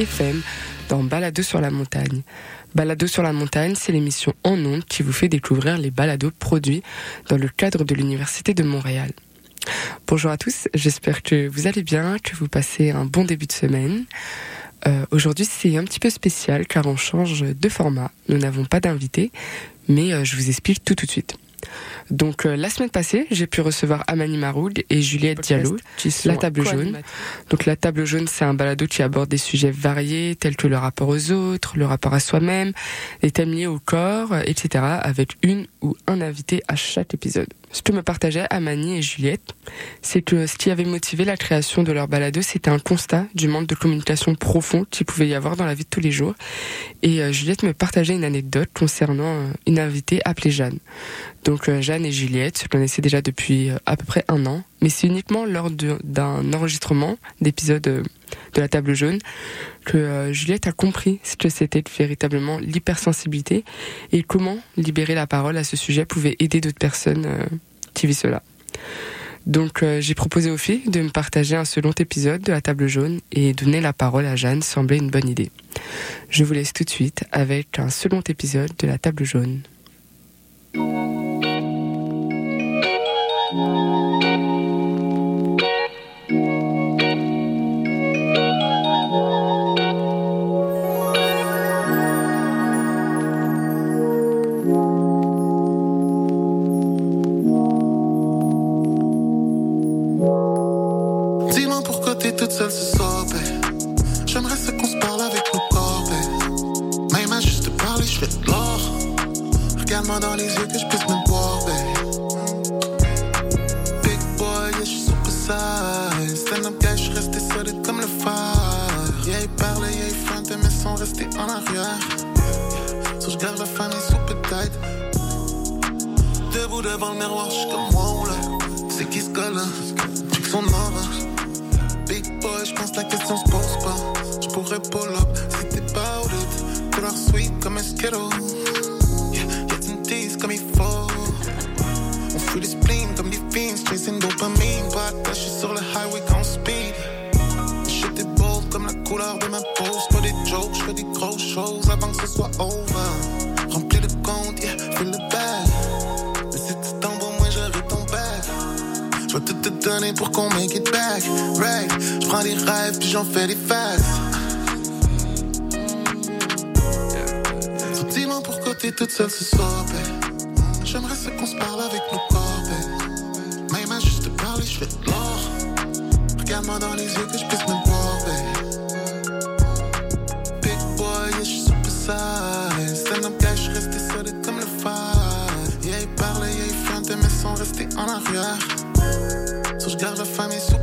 FM dans Balado sur la montagne. Balado sur la montagne, c'est l'émission en ondes qui vous fait découvrir les balados produits dans le cadre de l'Université de Montréal. Bonjour à tous, j'espère que vous allez bien, que vous passez un bon début de semaine. Euh, Aujourd'hui, c'est un petit peu spécial car on change de format. Nous n'avons pas d'invité, mais euh, je vous explique tout tout de suite. Donc euh, la semaine passée, j'ai pu recevoir Amani Maroug et Juliette Diallo, la table jaune. Donc la table jaune, c'est un balado qui aborde des sujets variés tels que le rapport aux autres, le rapport à soi-même, les thèmes liés au corps, etc. avec une ou un invité à chaque épisode. Ce que me partageaient Amani et Juliette, c'est que ce qui avait motivé la création de leur balado, c'était un constat du manque de communication profond qu'il pouvait y avoir dans la vie de tous les jours. Et euh, Juliette me partageait une anecdote concernant euh, une invitée appelée Jeanne. Donc euh, Jeanne et Juliette se connaissaient déjà depuis à peu près un an, mais c'est uniquement lors d'un enregistrement d'épisode de la table jaune que Juliette a compris ce que c'était véritablement l'hypersensibilité et comment libérer la parole à ce sujet pouvait aider d'autres personnes qui vivent cela. Donc j'ai proposé aux filles de me partager un second épisode de la table jaune et donner la parole à Jeanne semblait une bonne idée. Je vous laisse tout de suite avec un second épisode de la table jaune. Toute seule ce soir. J'aimerais ça qu'on se parle avec nos corps, babe. Même à juste te parler, je fais de l'or. Regarde-moi dans les yeux que je puisse me voir. Big boy, yeah, je suis super size. Stand up guy, je suis resté solide comme le phare. Yeah, il parlait, yeah, il feintait, mais sans rester en arrière. So, je garde la famille super tight. Debout devant le miroir, je suis comme wow, là. C'est qui ce gars-là? Son orange. Boy, je pense la question se pose pas. Je pourrais pull up si t'es pas it. Couleur sweet comme un skittle. Yeah, tu me teases comme il faut. On fuit les spleen comme des fiends, chasing dopamine. Pas sur le highway quand on speed. Est bold comme la couleur de ma peau. Pas des jokes, je fais des grosses choses avant que ce soit over. Pour qu'on make it back. Right, je prends des rêves puis j'en fais des facts. So dis-moi pourquoi t'es toute seule ce soir. J'aimerais ça qu'on se parle avec nos corps, babe. Même à juste te parler, je fais de l'or. Regarde-moi dans les yeux que je puisse me voir. Big boy, yeah, je suis super size. Stand up je resté solide comme le phare. Yeah, il parlait, yeah, il feintait, mais sans rester en arrière. Garde la famille super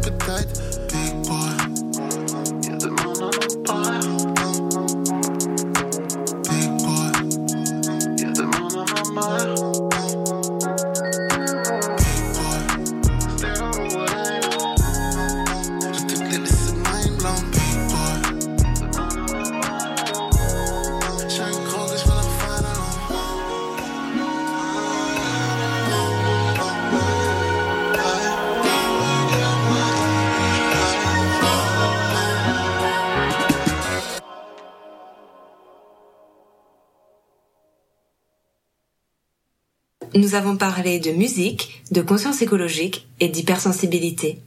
Nous avons parlé de musique, de conscience écologique et d'hypersensibilité.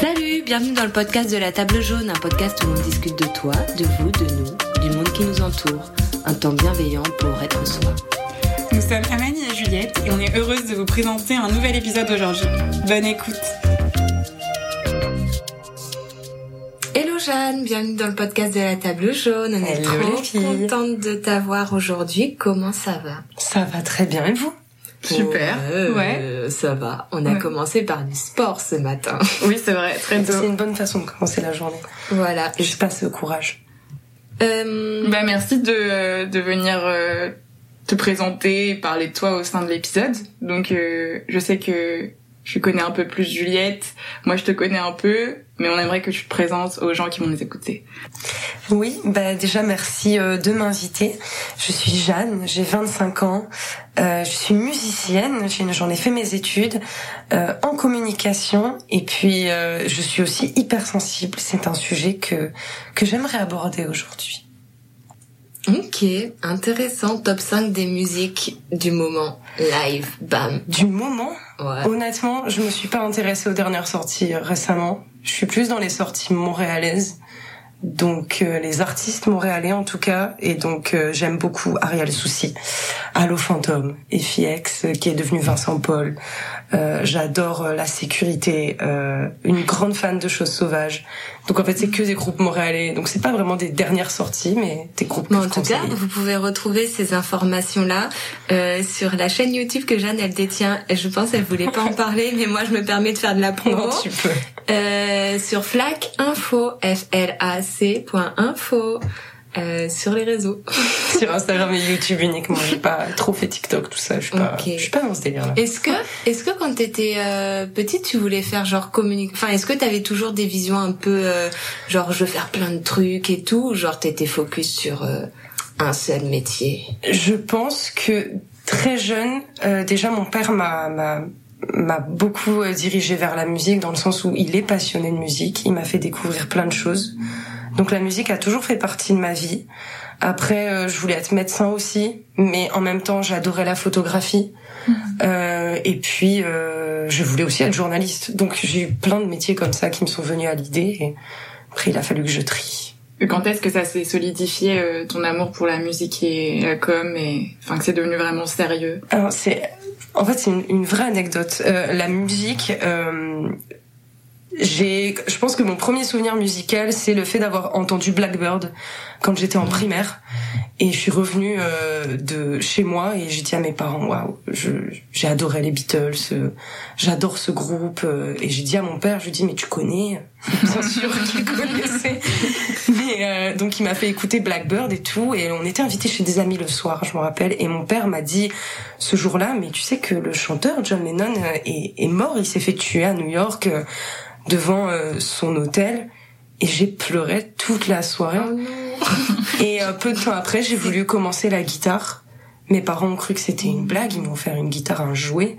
Salut, bienvenue dans le podcast de la table jaune, un podcast où on discute de toi, de vous, de nous, du monde qui nous entoure. Un temps bienveillant pour être soi. Nous sommes Amani et Juliette et on est heureuse de vous présenter un nouvel épisode aujourd'hui. Bonne écoute. Jeanne, bienvenue dans le podcast de la table jaune. On est Hello, trop les filles. contente de t'avoir aujourd'hui. Comment ça va? Ça va très bien et vous? Super. Euh, Ouais. Ça va. On a Ouais. commencé par du sport ce matin. Oui, c'est vrai, très C'est tôt. une bonne façon de commencer la journée. voilà. Je passe au courage. Euh, Bah, merci de, de venir euh, te présenter et parler de toi au sein de l'épisode. Donc, euh, je sais que je connais un peu plus Juliette. Moi, je te connais un peu, mais on aimerait que tu te présentes aux gens qui vont nous écouter. Oui, bah déjà merci euh, de m'inviter. Je suis Jeanne, j'ai 25 ans, euh, je suis musicienne, j'en ai fait mes études euh, en communication et puis euh, je suis aussi hypersensible. C'est un sujet que que j'aimerais aborder aujourd'hui. Ok, intéressant. Top 5 des musiques du moment. Live, bam. Du moment Ouais. Honnêtement, je me suis pas intéressée aux dernières sorties euh, récemment. Je suis plus dans les sorties montréalaises. Donc euh, les artistes montréalais en tout cas et donc euh, j'aime beaucoup Ariel Souci, Allo Fantôme, FX euh, qui est devenu Vincent Paul. Euh, J'adore la sécurité, euh, une grande fan de choses sauvages. Donc en fait c'est que des groupes montréalais. Donc c'est pas vraiment des dernières sorties mais des groupes. que Bon, en je tout cas, vous pouvez retrouver ces informations-là euh, sur la chaîne YouTube que Jeanne elle détient. Et Je pense qu'elle voulait pas en parler, mais moi je me permets de faire de la promo. Non, tu peux. Euh, sur Flac Info, F L A C point info. Euh, sur les réseaux. Sur Instagram et YouTube uniquement. J'ai pas trop fait TikTok tout ça. Je suis pas. Ok. Je suis pas dans ce délire là. Est-ce que, est-ce que quand t'étais euh, petite, tu voulais faire genre communique, enfin, est-ce que t'avais toujours des visions un peu euh, genre je veux faire plein de trucs et tout, ou genre t'étais focus sur euh, un seul métier? Je pense que très jeune, euh, déjà mon père m'a m'a m'a beaucoup euh, dirigé vers la musique dans le sens où il est passionné de musique, il m'a fait découvrir plein de choses. Donc la musique a toujours fait partie de ma vie. Après, euh, je voulais être médecin aussi, mais en même temps, j'adorais la photographie. Euh, et puis, euh, je voulais aussi être journaliste. Donc j'ai eu plein de métiers comme ça qui me sont venus à l'idée. Et après, il a fallu que je trie. Et Quand est-ce que ça s'est solidifié euh, ton amour pour la musique et la com et enfin que c'est devenu vraiment sérieux? Alors c'est, en fait, c'est une, une vraie anecdote. Euh, la musique, euh, j'ai, je pense que mon premier souvenir musical, c'est le fait d'avoir entendu Blackbird quand j'étais en primaire. Et je suis revenue euh, de chez moi et j'ai dit à mes parents, waouh, j'ai adoré les Beatles, euh, j'adore ce groupe. euh, et j'ai dit à mon père, je lui dis, mais tu connais Bien sûr qu'il connaissait. Mais euh, donc il m'a fait écouter Blackbird et tout, et on était invités chez des amis le soir, je me rappelle. Et mon père m'a dit ce jour-là, mais tu sais que le chanteur John Lennon euh, est, est mort, il s'est fait tuer à New York euh, devant euh, son hôtel. Et j'ai pleuré toute la soirée. Et euh, peu de temps après, j'ai voulu commencer la guitare. Mes parents ont cru que c'était une blague, ils m'ont offert une guitare, un jouet.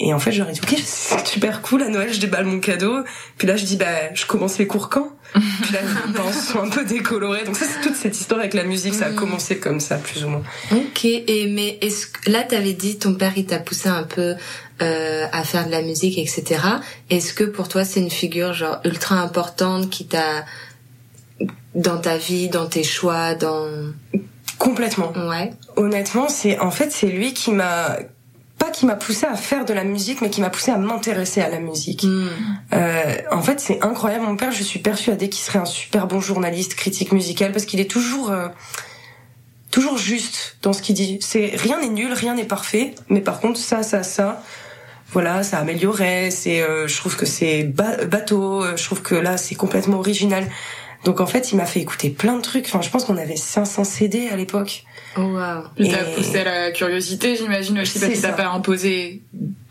Et en fait, j'aurais dit, ok, c'est super cool, à Noël, je déballe mon cadeau. Puis là, je dis, bah, je commence les cours quand? Puis là, les parents sont un peu décolorés. Donc ça, c'est toute cette histoire avec la musique, ça a commencé comme ça, plus ou moins. Ok, et mais est-ce que là t'avais dit ton père il t'a poussé un peu euh, à faire de la musique, etc. Est-ce que pour toi c'est une figure genre ultra importante qui t'a dans ta vie, dans tes choix, dans Complètement. ouais. Honnêtement, c'est, en fait, c'est lui qui m'a, pas qui m'a poussé à faire de la musique, mais qui m'a poussé à m'intéresser à la musique. Hmm. Euh, en fait, c'est incroyable. Mon père, je suis persuadée qu'il serait un super bon journaliste, critique musical, parce qu'il est toujours, euh, toujours juste dans ce qu'il dit. C'est rien n'est nul, rien n'est parfait, mais par contre, ça, ça, ça, voilà, ça améliorait. C'est, euh, je trouve que c'est ba- bateau. euh, Je trouve que là, c'est complètement original. Donc en fait, il m'a fait écouter plein de trucs. Enfin, je pense qu'on avait 500 CD à l'époque. Oh wow. Il t'a Et- poussé à la curiosité, j'imagine aussi, parce C'est qu'il t'a ça. pas imposé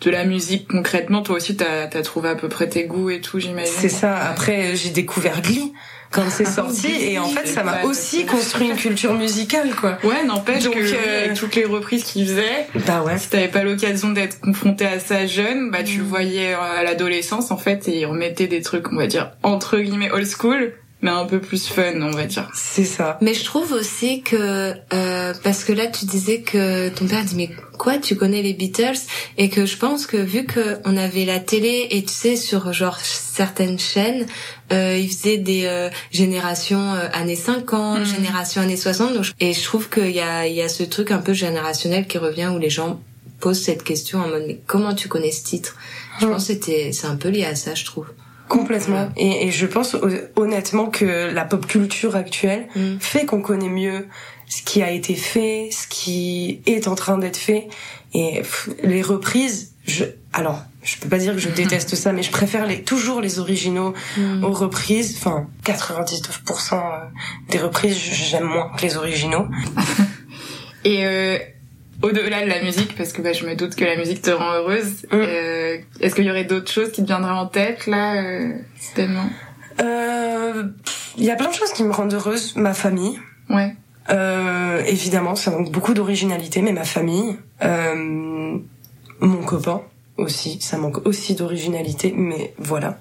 de la musique concrètement. Toi aussi, t'as as trouvé à peu près tes goûts et tout, j'imagine. C'est ça. Après, j'ai découvert Glee quand c'est sorti, et en fait, ça m'a aussi construit une culture musicale, quoi. Ouais, n'empêche Donc, que euh, avec toutes les reprises qu'il faisait, Bah ouais. si t'avais pas l'occasion d'être confronté à ça jeune, bah Mm. tu le voyais euh, à l'adolescence en fait, et il remettait des trucs, on va dire entre guillemets old school, mais un peu plus fun, on va dire. C'est ça. Mais je trouve aussi que euh, parce que là tu disais que ton père dit mais quoi tu connais les Beatles? Et que je pense que vu que on avait la télé et tu sais sur genre certaines chaînes euh, ils faisaient des euh, générations euh, années 50, Mhm. génération années 60 donc, je- et je trouve qu'il y a il y a ce truc un peu générationnel qui revient où les gens posent cette question en mode mais comment tu connais ce titre? Je pense que c'était c'est un peu lié à ça je trouve. Complètement. Et, et je pense hon- honnêtement que la pop culture actuelle Mm. fait qu'on connaît mieux ce qui a été fait, ce qui est en train d'être fait. Et pff, les reprises, je, alors, je peux pas dire que je déteste ça, mais je préfère les, toujours les originaux Mm. aux reprises. Enfin, 99% euh, des reprises, j'aime moins que les originaux. Et euh, au-delà de la musique, parce que bah, je me doute que la musique te rend heureuse, Mm. euh, est-ce qu'il y aurait d'autres choses qui te viendraient en tête là, euh, tellement? Euh, Il y a plein de choses qui me rendent heureuse. Ma famille, Ouais. euh, évidemment, ça manque beaucoup d'originalité, mais ma famille, euh, mon copain aussi, ça manque aussi d'originalité, mais voilà.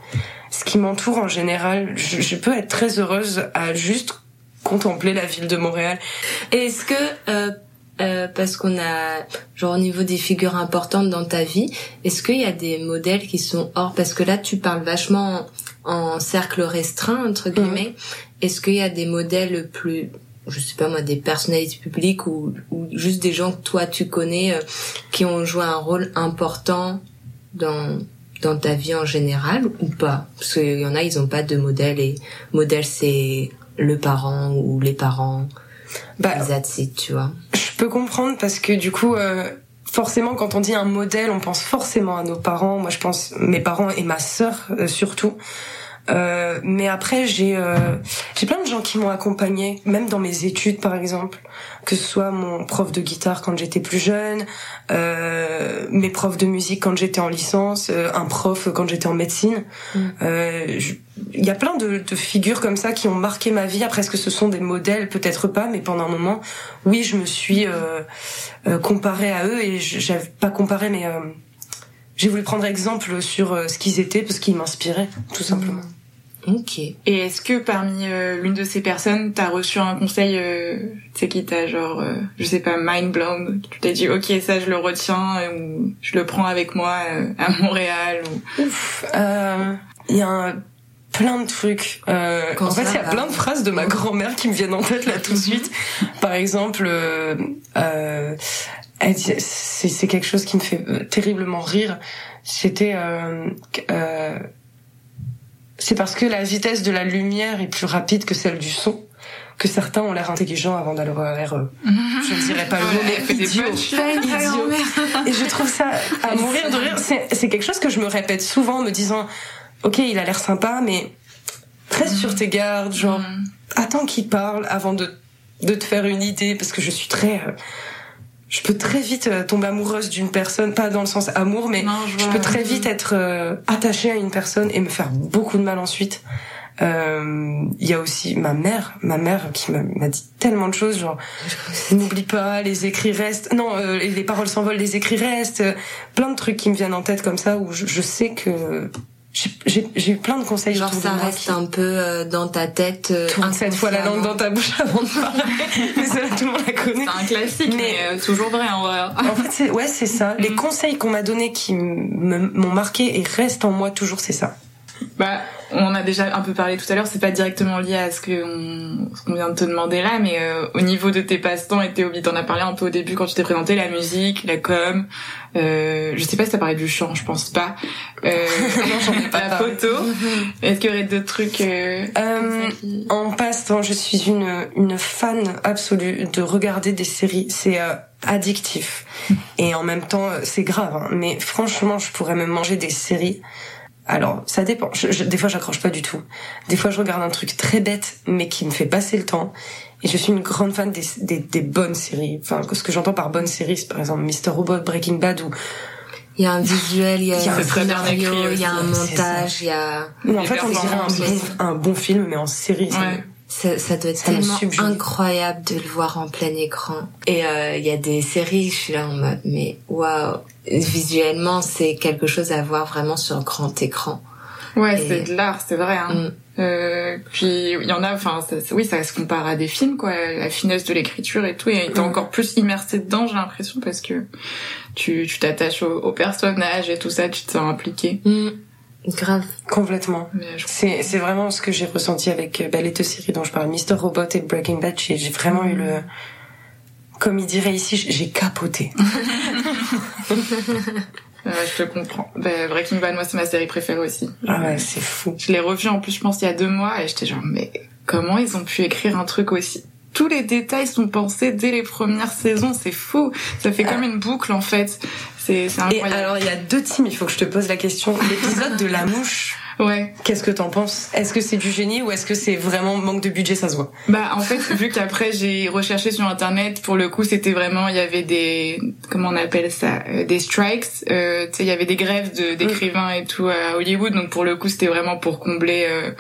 Ce qui m'entoure en général, je, je peux être très heureuse à juste contempler la ville de Montréal. Est-ce que euh, euh, parce qu'on a genre au niveau des figures importantes dans ta vie, est-ce qu'il y a des modèles qui sont hors parce que là tu parles vachement en, en cercle restreint entre guillemets. Est-ce qu'il y a des modèles plus je sais pas moi des personnalités publiques ou, ou juste des gens que toi tu connais euh, qui ont joué un rôle important dans dans ta vie en général ou pas? Parce qu'il y en a ils ont pas de modèle et modèle c'est le parent ou les parents Bah, that's it, tu vois. Je peux comprendre parce que du coup, euh, forcément, quand on dit un modèle, on pense forcément à nos parents. Moi, je pense mes parents et ma sœur euh, surtout. Euh, mais après, j'ai euh, j'ai plein de gens qui m'ont accompagné, même dans mes études, par exemple, que ce soit mon prof de guitare quand j'étais plus jeune, euh, mes profs de musique quand j'étais en licence, euh, un prof quand j'étais en médecine. Mm. Euh, Il y a plein de, de figures comme ça qui ont marqué ma vie. Après, est-ce que ce sont des modèles? Peut-être pas, mais pendant un moment, oui, je me suis comparée à eux et j'avais pas comparé, mais euh, j'ai voulu prendre exemple sur ce qu'ils étaient parce qu'ils m'inspiraient, tout simplement. Ok. Et est-ce que parmi euh, l'une de ces personnes, t'as reçu un conseil, euh, tu sais qui t'a genre, euh, je sais pas, mind blown, tu t'es dit ok ça je le retiens euh, ou je le prends avec moi euh, à Montréal ou Ouf, euh, il y a un- plein de trucs. Euh, en fait, il y a va. plein de phrases de ma grand-mère qui me viennent en tête là tout de suite. Par exemple, euh, euh, c'est quelque chose qui me fait euh, terriblement rire. C'était euh, euh, c'est parce que la vitesse de la lumière est plus rapide que celle du son que certains ont l'air intelligents avant l'air euh, je ne dirais pas le mot mais idiot. Et je trouve ça à mourir de rire. C'est quelque chose que je me répète souvent en me disant, ok, il a l'air sympa, mais reste sur tes gardes, genre Mm. attends qu'il parle avant de de te faire une idée, parce que je suis très, euh, je peux très vite euh, tomber amoureuse d'une personne, pas dans le sens amour, mais Non, je peux très vite être euh, attachée à une personne et me faire beaucoup de mal ensuite. Euh, Il y a aussi ma mère, ma mère qui m'a dit tellement de choses, genre n'oublie pas, les écrits restent, non, euh, les paroles s'envolent, les écrits restent, plein de trucs qui me viennent en tête comme ça où je, je sais que j'ai- j'ai j'ai eu plein de conseils Genre ça reste qui un peu euh, dans ta tête. euh, cette fois la langue dans ta bouche avant de parler, mais celle-là tout le monde la connaît. C'est un classique, mais, Mais- euh, toujours vrai en vrai. En fait, c'est, ouais, c'est ça. Les Mm. conseils qu'on m'a donnés qui me- m'ont marqué et restent en moi toujours, c'est ça. Bah, on a déjà un peu parlé tout à l'heure, c'est pas directement lié à ce qu'on vient de te demander là, mais euh, au niveau de tes passe-temps et tes hobbies, t'en as parlé un peu au début quand tu t'es présenté, la musique, la com, euh, je sais pas si t'as parlé du chant, je pense pas. Euh, Non, ai pas la parlé. photo. Est-ce qu'il y aurait d'autres trucs euh, Euh, qui- En passe-temps, je suis une, une fan absolue de regarder des séries. C'est euh, addictif. Et en même temps, euh, c'est grave. hein. Mais franchement, je pourrais me manger des séries. Alors, ça dépend. Je- je- des fois, j'accroche pas du tout. Des fois, je regarde un truc très bête, mais qui me fait passer le temps. Et je suis une grande fan des, des, des bonnes séries. Enfin, ce que j'entends par bonnes séries, c'est par exemple Mr. Robot, Breaking Bad ou Il y a un visuel, il y a, Il y a un scénario, il y a un montage, il y a en fait, on dirait un bon, un bon film, mais en série. ça Ouais. Ça, ça doit être Ça tellement incroyable de le voir en plein écran. Et euh, il y a des séries, je suis là en mode mais waouh, visuellement c'est quelque chose à voir vraiment sur grand écran. Ouais, Et- c'est de l'art, c'est vrai. Hein. Mm. Euh, puis il y en a, enfin, oui, ça se compare à des films, quoi, la finesse de l'écriture et tout, et t'es encore plus immersé dedans, j'ai l'impression, parce que tu tu t'attaches au, au personnage et tout ça, tu te sens impliqué. Mm. Grave. Complètement. C'est, c'est vraiment ce que j'ai ressenti avec euh, bah, les deux séries dont je parle, Mr. Robot et Breaking Bad. J'ai, j'ai vraiment eu le, comme il dirait ici, j'ai j'ai capoté. Ouais, je te comprends. Bah, Breaking Bad, moi, c'est ma série préférée aussi. Ah ouais, c'est fou. Je l'ai revu en plus, je pense, il y a deux mois, et j'étais genre, mais comment ils ont pu écrire un truc aussi? Tous les détails sont pensés dès les premières saisons, c'est fou. Ça fait comme une boucle en fait. C'est c'est Et incroyable. alors, il y a deux teams, il faut que je te pose la question. L'épisode de la mouche. Ouais. Qu'est-ce que t'en penses? Est-ce que c'est du génie ou est-ce que c'est vraiment manque de budget, ça se voit? Bah en fait, vu qu'après j'ai recherché sur internet, pour le coup c'était vraiment, il y avait des, comment on appelle ça, euh, des strikes, euh, tu sais, il y avait des grèves de- d'écrivains et tout à Hollywood, donc pour le coup c'était vraiment pour combler. Euh,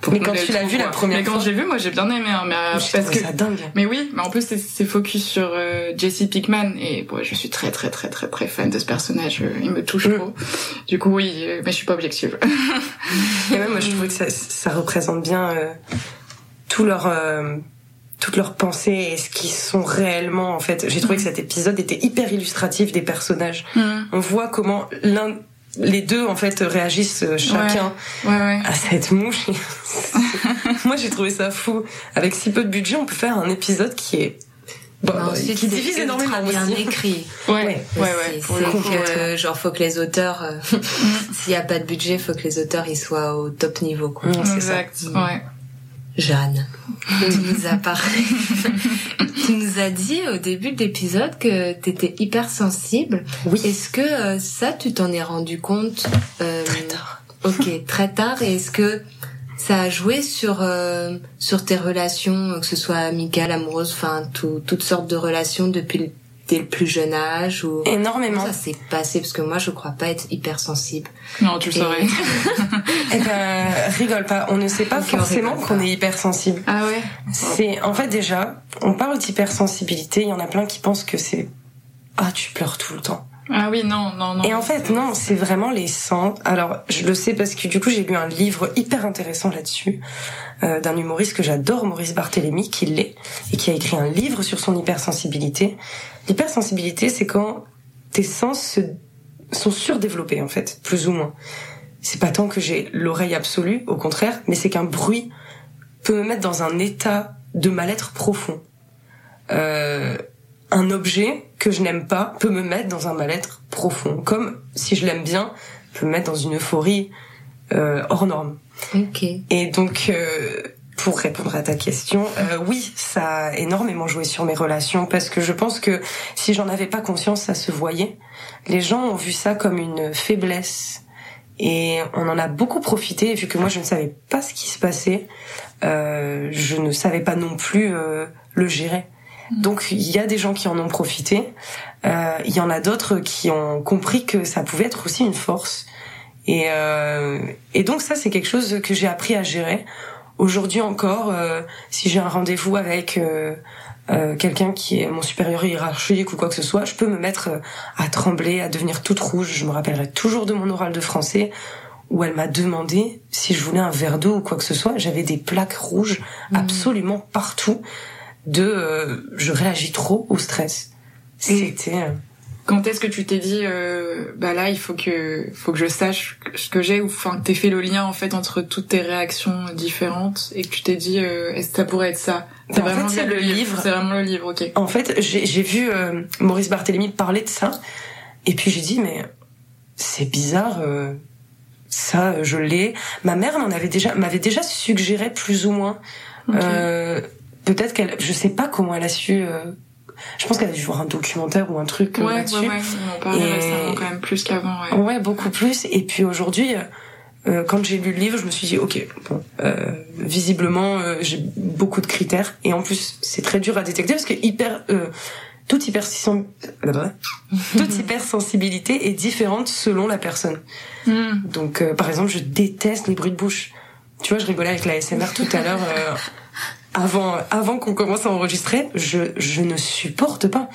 pour Mais quand tu l'as vu la première Mais quand fois- j'ai vu, moi j'ai bien aimé, hein, mais J'ai parce que ça dingue. mais oui, mais en plus c'est- c'est focus sur euh, Jesse Pickman et bon, je suis très très très très très fan de ce personnage, euh, il me touche Mm. trop. Du coup oui, euh, mais je suis pas objective. Et même moi je trouve que ça, ça représente bien euh, tout leur euh, toutes leurs pensées et ce qu'ils sont réellement en fait. J'ai trouvé que cet épisode était hyper illustratif des personnages. On voit comment l'un les deux en fait réagissent euh, chacun Ouais ouais. à cette mouche. Moi j'ai trouvé ça fou. Avec si peu de budget, on peut faire un épisode qui est bon, ensuite, qui c'est divise énormément bien aussi. écrit. Ouais ouais Ouais, ouais. Pour le coup. genre, faut que les auteurs, euh, s'il y a pas de budget, faut que les auteurs ils soient au top niveau, quoi. Ça. Exact. Ouais. Jeanne, tu nous as parlé. tu nous as dit au début de l'épisode que t'étais hyper sensible. Oui. Est-ce que euh, ça, tu t'en es rendu compte euh, Très tard. Ok, très tard. Et est-ce que ça a joué sur euh, sur tes relations, que ce soit amicales, amoureuses, enfin tout- toutes sortes de relations depuis le, dès le plus jeune âge ou Énormément. ça s'est passé parce que moi je crois pas être hypersensible. Non, tu le Et- saurais. Eh ben, rigole pas. On ne sait pas forcément qu'on est hypersensible. Ah ouais. C'est en fait déjà, on parle d'hypersensibilité. Il y en a plein qui pensent que c'est ah tu pleures tout le temps. Ah oui, non, non, non. Et en fait non, c'est vraiment les sens. Alors je le sais parce que du coup j'ai lu un livre hyper intéressant là-dessus euh, d'un humoriste que j'adore, Maurice Barthélémy, qui l'est et qui a écrit un livre sur son hypersensibilité. L'hypersensibilité, c'est quand tes sens se- sont surdéveloppés en fait, plus ou moins. C'est pas tant que j'ai l'oreille absolue, au contraire, mais c'est qu'un bruit peut me mettre dans un état de mal-être profond. Euh, un objet que je n'aime pas peut me mettre dans un mal-être profond, comme si je l'aime bien, peut me mettre dans une euphorie euh, hors norme. Ok. Et donc, euh, pour répondre à ta question, euh, oui, ça a énormément joué sur mes relations parce que je pense que si j'en avais pas conscience, ça se voyait. Les gens ont vu ça comme une faiblesse et on en a beaucoup profité vu que moi je ne savais pas ce qui se passait. Euh, je ne savais pas non plus euh, le gérer. Donc il y a des gens qui en ont profité. Euh, Il y en a d'autres qui ont compris que ça pouvait être aussi une force. Et, euh, et donc ça, c'est quelque chose que j'ai appris à gérer. Aujourd'hui encore, euh, si j'ai un rendez-vous avec euh, euh, quelqu'un qui est mon supérieur hiérarchique ou quoi que ce soit, je peux me mettre à trembler, à devenir toute rouge. Je me rappellerai toujours de mon oral de français où elle m'a demandé si je voulais un verre d'eau ou quoi que ce soit. J'avais des plaques rouges absolument partout. De, euh, je réagis trop au stress. C'était. euh, Quand est-ce que tu t'es dit, euh, bah là, il faut que, faut que je sache ce que j'ai, ou enfin que t'aies fait le lien en fait entre toutes tes réactions différentes, et que tu t'es dit, euh, est-ce que ça pourrait être ça? En fait, via c'est le livre. C'est vraiment le livre, ok. En fait, j'ai vu euh, Maurice Barthélémy parler de ça, et puis j'ai dit mais c'est bizarre, euh, ça je l'ai. Ma mère m'en avait déjà m'avait déjà suggéré plus ou moins. Euh, Peut-être qu'elle, je sais pas comment elle a su. euh, je pense qu'elle a dû voir un documentaire ou un truc euh, ouais, ouais, là-dessus. ouais, on en parlait Et- quand même plus qu'avant, ouais. Ouais, beaucoup plus. Et puis aujourd'hui, euh, quand j'ai lu le livre, je me suis dit, ok, bon, euh, visiblement, euh, j'ai beaucoup de critères. Et en plus, c'est très dur à détecter parce que hyper, euh, toute, hypersen- toute hypersensibilité est différente selon la personne. Hmm. Donc, euh, par exemple, je déteste les bruits de bouche. Tu vois, je rigolais avec la SMR tout à l'heure. Avant, avant qu'on commence à enregistrer, je, je ne supporte pas.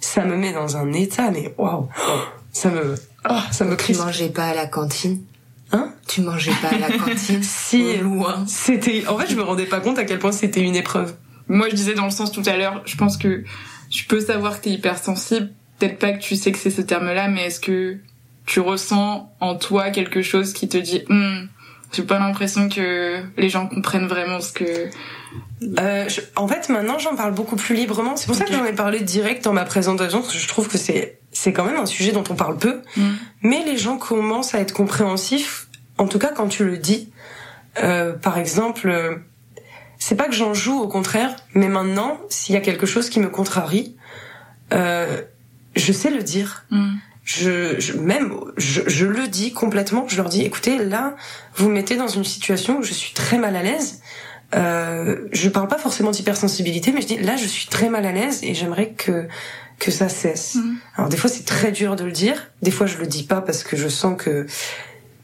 Ça me met dans un état, mais waouh, ça me, ah, ça me Tu crispe. mangeais pas à la cantine Hein Tu mangeais pas à la cantine Si, Loin. c'était, en fait, je me rendais pas compte à quel point c'était une épreuve. Moi, je disais dans le sens tout à l'heure, je pense que tu peux savoir que t'es hypersensible. Peut-être pas que tu sais que c'est ce terme-là, mais est-ce que tu ressens en toi quelque chose qui te dit, Hmm, j'ai pas l'impression que les gens comprennent vraiment ce que. Euh, je- en fait, maintenant, j'en parle beaucoup plus librement. C'est pour ça que j'en ai parlé direct dans ma présentation, parce que je trouve que c'est, c'est quand même un sujet dont on parle peu. Hmm. Mais les gens commencent à être compréhensifs, en tout cas quand tu le dis. Euh, par exemple, euh, c'est pas que j'en joue, au contraire, mais maintenant, s'il y a quelque chose qui me contrarie, euh, je sais le dire. Hmm. Je, je même je, je, le dis complètement. Je leur dis, écoutez, là, vous me mettez dans une situation où je suis très mal à l'aise. Euh, je parle pas forcément d'hypersensibilité, mais je dis là, je suis très mal à l'aise et j'aimerais que que ça cesse. Mhm. Alors des fois, c'est très dur de le dire. Des fois, je le dis pas parce que je sens que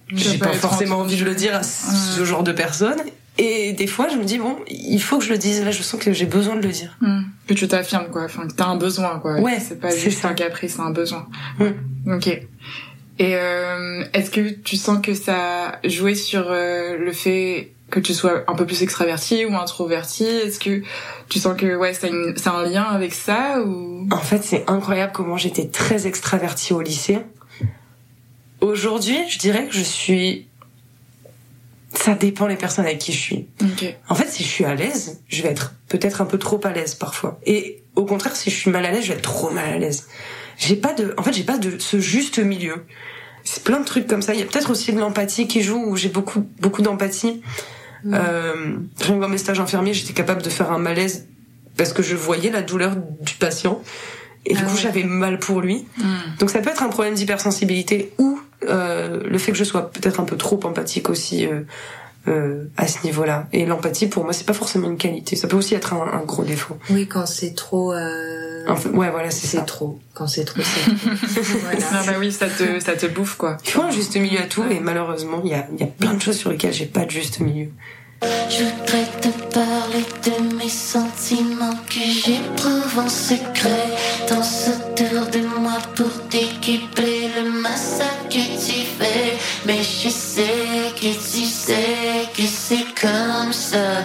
j'ai pas, forcément envie de le dire à ce genre de personnes. Et des fois, je me dis bon, il faut que je le dise. Là, je sens que j'ai besoin de le dire. Hmm. Que tu t'affirmes, quoi. Enfin, que t'as un besoin, quoi. Ouais. C'est pas juste un caprice, c'est un besoin. Hmm. Ok. Et euh, est-ce que tu sens que ça joué sur euh, le fait que tu sois un peu plus extraverti ou introverti Est-ce que tu sens que ouais, ça a, un lien avec ça ou? En fait, c'est incroyable comment j'étais très extraverti au lycée. Aujourd'hui, je dirais que je suis ça dépend les personnes avec qui je suis. En fait, si je suis à l'aise, je vais être peut-être un peu trop à l'aise parfois. Et au contraire, si je suis mal à l'aise, je vais être trop mal à l'aise. J'ai pas de, en fait, j'ai pas de ce juste milieu. C'est plein de trucs comme ça. Il y a peut-être aussi de l'empathie qui joue où j'ai beaucoup, beaucoup d'empathie. Mm. Euh, dans mes stages infirmiers, j'étais capable de faire un malaise parce que je voyais la douleur du patient. Et du ah coup, j'avais mal pour lui. Mm. Donc ça peut être un problème d'hypersensibilité ou euh, le fait que je sois peut-être un peu trop empathique aussi euh, euh, à ce niveau-là. Et l'empathie, pour moi, c'est pas forcément une qualité. Ça peut aussi être un, un gros défaut. Oui, quand c'est trop. Euh... ouais, voilà, c'est trop. Quand c'est trop, c'est voilà. Ah bah oui, ça te, ça te bouffe quoi. Faut un juste milieu à tout, et malheureusement, il y a, y a plein de choses sur lesquelles j'ai pas de juste milieu. Je voudrais te parler de mes sentiments que j'éprouve en secret. Danse autour de moi pour t'équiper que tu fais. Mais je sais que tu sais que c'est comme ça.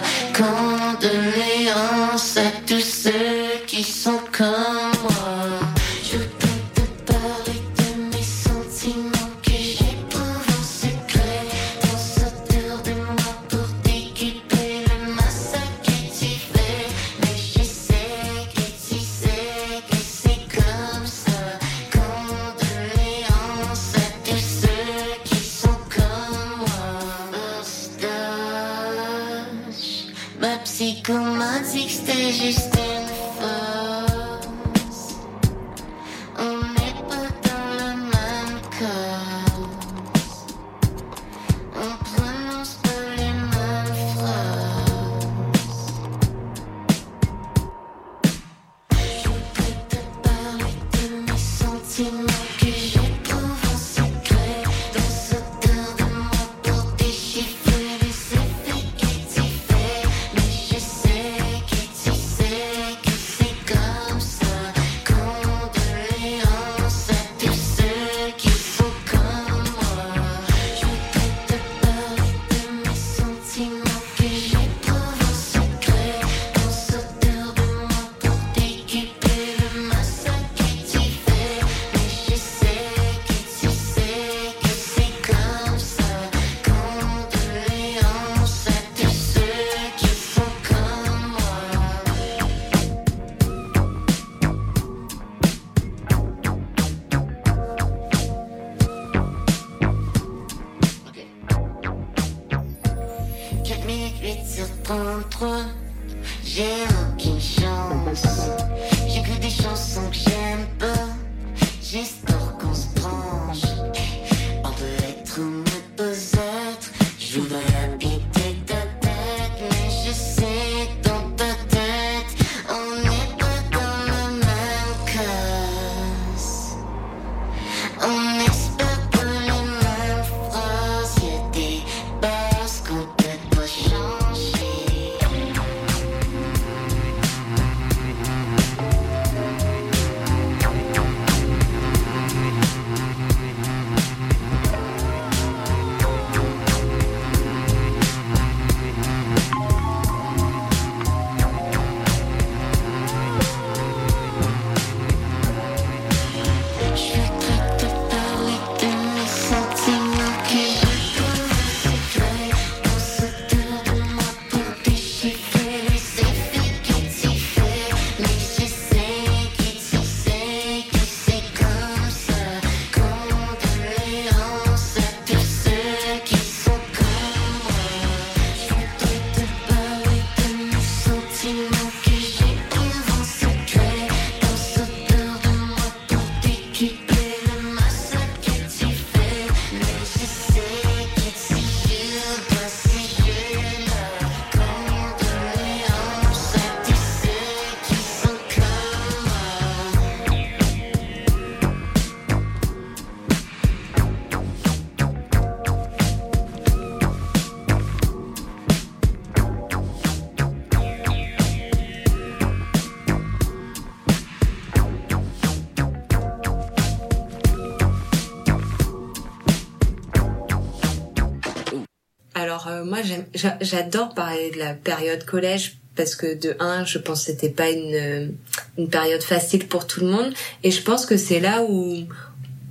J'adore parler de la période collège parce que de un, je pense que c'était pas une une période facile pour tout le monde et je pense que c'est là où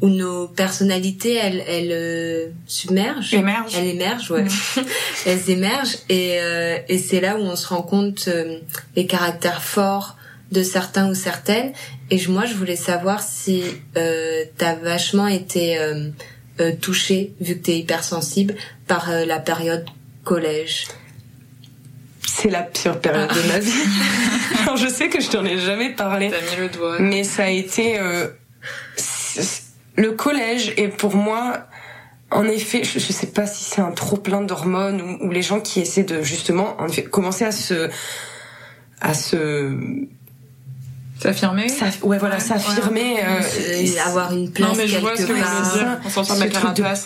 où nos personnalités elles elles euh, submergent. Émerge. Elles émergent, ouais. Elles émergent et, euh, et c'est là où on se rend compte euh, les caractères forts de certains ou certaines. Et je- moi, je voulais savoir si euh, t'as vachement été euh, euh, touché, vu que t'es hypersensible, par euh, la période collège. C'est la pire période de ma vie. Alors, je sais que je t'en ai jamais parlé, T'as mis le doigt. mais ça a été euh, le collège et pour moi. En effet, je, je sais pas si c'est un trop plein d'hormones ou, ou les gens qui essaient de justement, en effet, commencer à se, à se, S'affirmer. s'aff- ouais voilà, Ouais, s'affirmer, euh, Euh, avoir une place Non, mais je vois ce quelque que je veux part. dire. On ce la de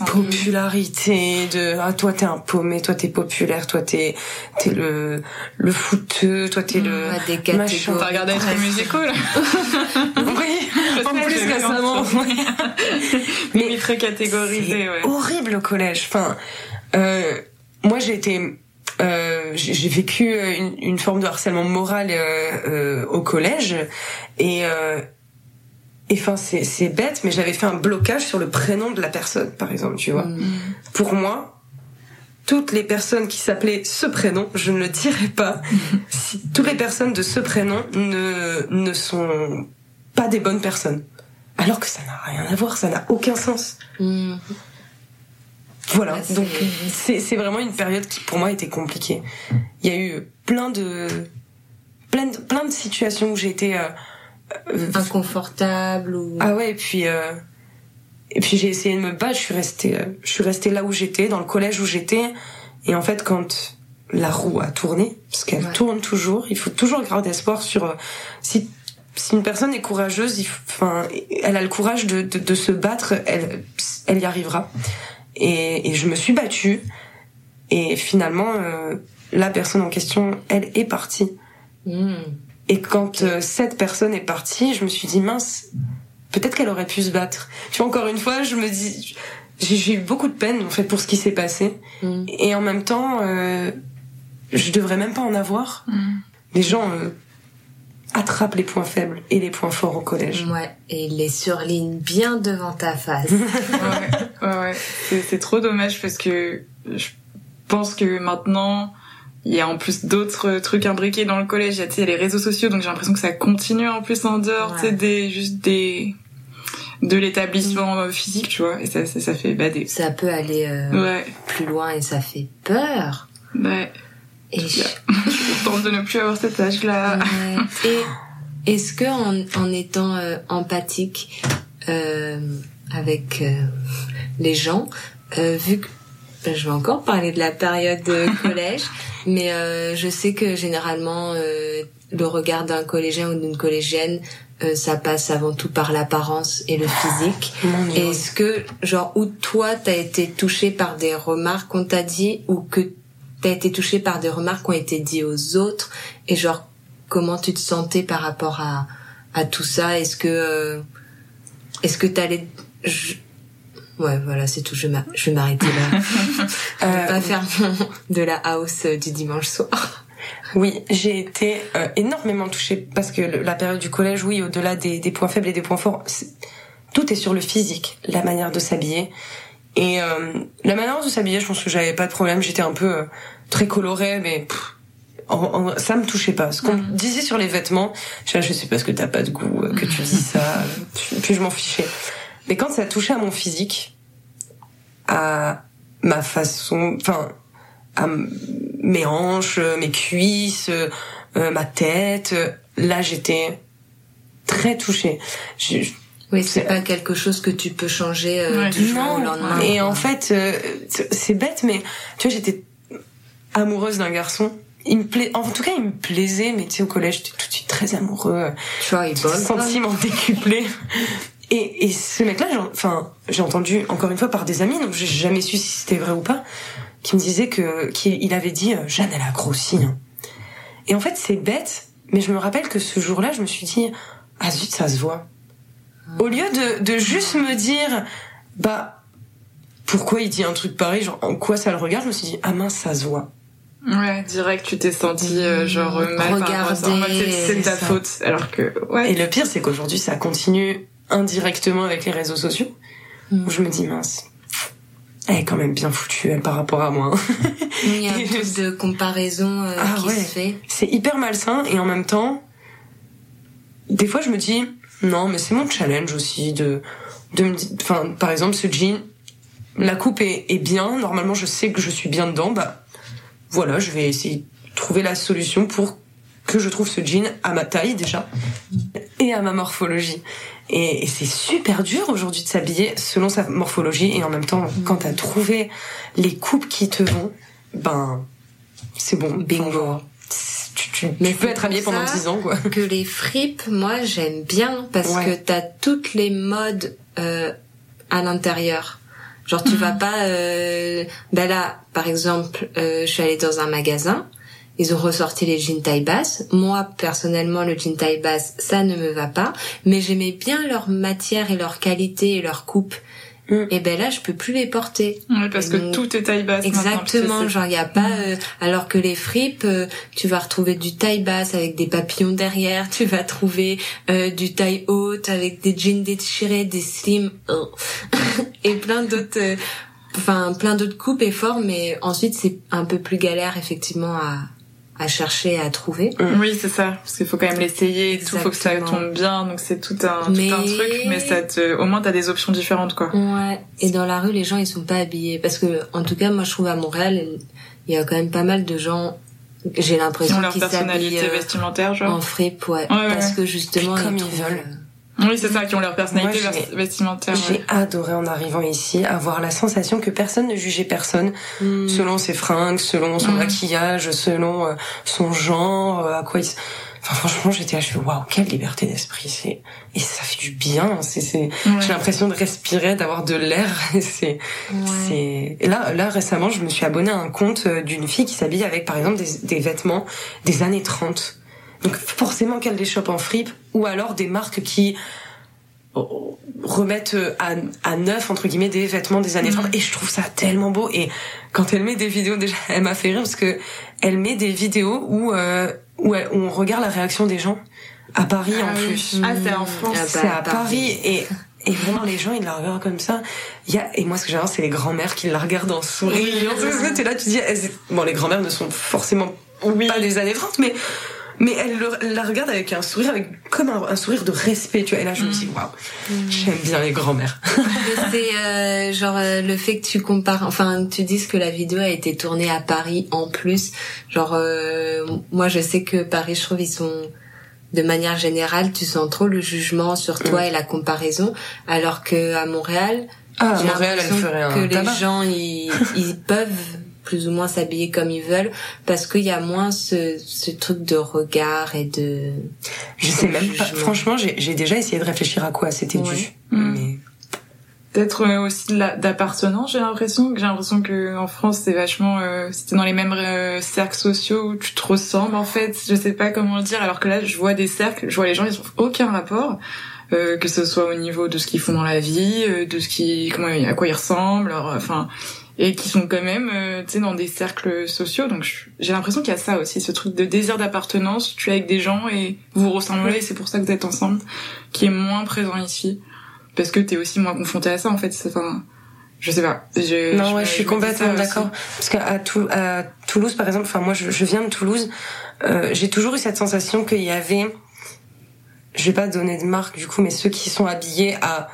hein. popularité, de ah toi t'es un paumé, toi t'es populaire, toi t'es t'es le le fouteux, toi t'es le Ouais, des machin. catégories. T'as regardé les musicaux, là Oui, en sais, plus récemment. Mais Mais très catégorisé, ouais. horrible au collège. Enfin, euh, moi j'ai été euh, j'ai vécu euh, une, une forme de harcèlement moral euh, au collège. Et et enfin c'est c'est bête mais j'avais fait un blocage sur le prénom de la personne par exemple tu vois. Mm. pour moi toutes les personnes qui s'appelaient ce prénom je ne le dirai pas. Si toutes les personnes de ce prénom ne ne sont pas des bonnes personnes. Alors que ça n'a rien à voir ça n'a aucun sens. Mm. Voilà, c'est- donc c'est c'est vraiment une période qui pour moi était compliquée. Il y a eu plein de plein de, plein de situations où j'ai été euh, euh, Inconfortable ou. ah ouais et puis euh, et puis j'ai essayé de me battre, je suis restée euh, je suis restée là où j'étais, dans le collège où j'étais et en fait quand la roue a tourné parce qu'elle Ouais. tourne toujours, il faut toujours garder espoir sur euh, si si une personne est courageuse, il faut- enfin, elle a le courage de, de, de se battre, elle, elle y arrivera. Et, et je me suis battue. Et finalement, euh, la personne en question, elle est partie. Mm. Et quand euh, cette personne est partie, je me suis dit mince, peut-être qu'elle aurait pu se battre. Tu vois, encore une fois, je me dis, j'ai j'ai eu beaucoup de peine en fait pour ce qui s'est passé. Mm. Et en même temps, euh, je devrais même pas en avoir. Mm. Les gens attrapent les points faibles et les points forts au collège. Ouais, et il les surligne bien devant ta face. ouais, ouais, ouais. C'est, trop dommage parce que je pense que maintenant, il y a en plus d'autres trucs imbriqués dans le collège. Il y a, tu sais, les réseaux sociaux, donc j'ai l'impression que ça continue en plus en dehors, Ouais. tu sais, des, juste des, de l'établissement euh, physique, tu vois, et ça, ça, ça fait bader. ça peut aller euh, Ouais, plus loin et ça fait peur. ouais. Et je- Je suis contente de ne plus avoir cet âge-là. Ouais. Et est-ce que en, en étant euh, empathique euh, avec euh, les gens, euh, vu que ben, je vais encore parler de la période de collège, mais euh, je sais que généralement euh, le regard d'un collégien ou d'une collégienne, euh, ça passe avant tout par l'apparence et le physique. Ouais. Est-ce que, genre, ou toi, t'as été touché par des remarques qu'on t'a dit, ou que t'as été touché par des remarques qui ont été dites aux autres, et genre, comment tu te sentais par rapport à, à tout ça? Est-ce que, euh, est-ce que t'allais, je- ouais, voilà, c'est tout. Je, vais m'arrêter là. Je vais Euh, pas faire de la house euh, du dimanche soir. Oui, j'ai été euh, énormément touchée parce que le- la période du collège, oui, au-delà des, des points faibles et des points forts, tout est sur le physique, la manière de s'habiller. Et euh, la manière de s'habiller, je pense que j'avais pas de problème. J'étais un peu euh, très colorée, mais pff, en- en- ça me touchait pas. Ce qu'on Mhm. disait sur les vêtements, je, je sais pas ce que t'as pas de goût, euh, que tu dis ça, euh, puis- je m'en fichais. Mais quand ça touchait à mon physique, à ma façon, enfin, à mes hanches, euh, mes cuisses, euh, ma tête, là j'étais très touchée. Je- Oui, c'est pas quelque chose que tu peux changer euh, Ouais, du jour non, au lendemain. et en fait, euh, c'est bête, mais tu vois, j'étais amoureuse d'un garçon. Il me pla... En tout cas, il me plaisait, mais tu sais, au collège, j'étais tout de suite très amoureux. tu vois, il vole. Sentiments décuplés. Et, et ce mec-là, j'ai- enfin, j'ai entendu encore une fois par des amis, donc j'ai jamais su si c'était vrai ou pas, qui me disait que qu'il il avait dit euh, Jeanne, elle a grossi. hein. Et en fait, c'est bête, mais je me rappelle que ce jour-là, je me suis dit ah zut, ça se voit. Au lieu de, de juste me dire bah pourquoi il dit un truc pareil, genre en quoi ça le regarde. Je me suis dit ah mince ça se voit. Ouais, direct, tu t'es senti euh, genre Mmh, mal. En mode, c'est- ta ça. faute. Alors que, ouais. Et le pire, c'est qu'aujourd'hui, ça continue indirectement avec les réseaux sociaux. Où je me dis, mince, elle est quand même bien foutue, elle, par rapport à moi. hein. Il y a je- de comparaison euh, Ah qui ouais. se fait. c'est hyper malsain, et en même temps, des fois, je me dis, non, mais c'est mon challenge aussi de, de me dire, enfin, par exemple, ce jean, la coupe est, est bien, normalement, je sais que je suis bien dedans, bah, voilà, je vais essayer de trouver la solution pour que je trouve ce jean à ma taille, déjà, et à ma morphologie. Et, et c'est super dur aujourd'hui de s'habiller selon sa morphologie et en même temps, quand t'as trouvé les coupes qui te vont, ben c'est bon, Bingo. Tu, tu, Mais tu peux être habillé pendant ça 10 ans, quoi. que les fripes, moi j'aime bien parce Ouais. que t'as toutes les modes euh, à l'intérieur. Genre tu vas pas, euh, ben là par exemple, euh, je suis allée dans un magasin, ils ont ressorti les jeans taille basse. Moi personnellement le jean taille basse ça ne me va pas, mais j'aimais bien leur matière et leur qualité et leur coupe. Mm. Et ben là je peux plus les porter. Parce que Donc, tout est taille basse. Exactement, genre il y a pas euh, alors que les fripes euh, tu vas retrouver du taille basse avec des papillons derrière, tu vas trouver euh, du taille haute avec des jeans déchirés, des slims oh. et plein d'autres euh, enfin plein d'autres coupes et formes mais ensuite c'est un peu plus galère effectivement à à chercher à trouver. c'est- Oui, c'est ça. Parce qu'il faut quand même l'essayer et tout. Faut que ça tombe bien. Donc c'est tout un, Mais- tout un truc. Mais ça te, au moins t'as des options différentes, quoi. Ouais, et dans la rue les gens ils sont pas habillés parce que en tout cas moi je trouve à Montréal il y a quand même pas mal de gens j'ai Qui l'impression ont leur qu'ils personnalité s'habillent euh, vestimentaire, genre. en fripe ouais, Ouais, ouais. parce que justement Puis comme ils trouvent, veulent. Oui, c'est ça, qui ont leur personnalité Moi, vestimentaire. J'ai ouais. adoré en arrivant ici avoir la sensation que personne ne jugeait personne hmm. selon ses fringues, selon son Mhm. maquillage, selon euh, son genre, euh, à quoi il... Enfin, franchement, j'étais là, je fais waouh, quelle liberté d'esprit, c'est et ça fait du bien. C'est, c'est... Ouais. J'ai l'impression de respirer, d'avoir de l'air. c'est, Ouais. c'est. Et là, là récemment, je me suis abonnée à un compte euh, d'une fille qui s'habille avec, par exemple, des, des vêtements des années 30. Donc forcément qu'elle les chope en fripe, ou alors des marques qui oh, remettent euh, à, à neuf entre guillemets des vêtements des années 30 et je trouve ça tellement beau. Et quand elle met des vidéos déjà elle m'a fait rire parce que elle met des vidéos où euh, où, elle- où on regarde la réaction des gens. À Paris Ah en oui. plus. Ah, c'est en France. Ah bah, c'est à Paris. Paris. Et et vraiment les gens ils la regardent comme ça. Il y a et moi ce que j'adore c'est les grand-mères qui la regardent en souriant. T'es là tu dis bon les grand-mères ne sont forcément pas des années 30 mais mais elle le- la regarde avec un sourire avec comme un, un sourire de respect tu vois. Et là je me dis waouh j'aime bien les grand-mères Mais c'est euh, genre euh, le fait que tu compares, enfin tu dises que la vidéo a été tournée à Paris en plus. Genre euh, moi je sais que Paris, je trouve ils sont de manière générale, tu sens trop le jugement sur toi et la comparaison, alors que à Montréal, ah j'ai Montréal elle ferait un que les gens ils, ils peuvent plus ou moins s'habiller comme ils veulent parce qu'il y a moins ce, ce truc de regard et de je sais même pas franchement j'ai j'ai déjà essayé de réfléchir à quoi c'était Ouais. dû Mm. mais Peut-être euh, aussi de la- d'appartenance, j'ai l'impression. J'ai l'impression que en France, c'est vachement, euh, c'était dans les mêmes euh, cercles sociaux où tu te ressembles en fait. Je sais pas comment le dire. Alors que là, je vois des cercles, je vois les gens, ils ont aucun rapport, euh, que ce soit au niveau de ce qu'ils font dans la vie, euh, de ce qui, comment, à quoi ils ressemblent, leur- enfin, et qui sont quand même, euh, tu sais, dans des cercles sociaux. Donc je- j'ai l'impression qu'il y a ça aussi, ce truc de désir d'appartenance. Tu es avec des gens et vous vous ressemblez, et c'est pour ça que vous êtes ensemble, qui est moins présent ici. Parce que t'es aussi moins confronté à ça en fait. Enfin je sais pas. Je, non ouais je suis complètement d'accord. Parce qu'à Tou- à Toulouse par exemple enfin moi je, je viens de Toulouse euh, j'ai toujours eu cette sensation qu'il y avait je vais pas donner de marque du coup mais ceux qui sont habillés à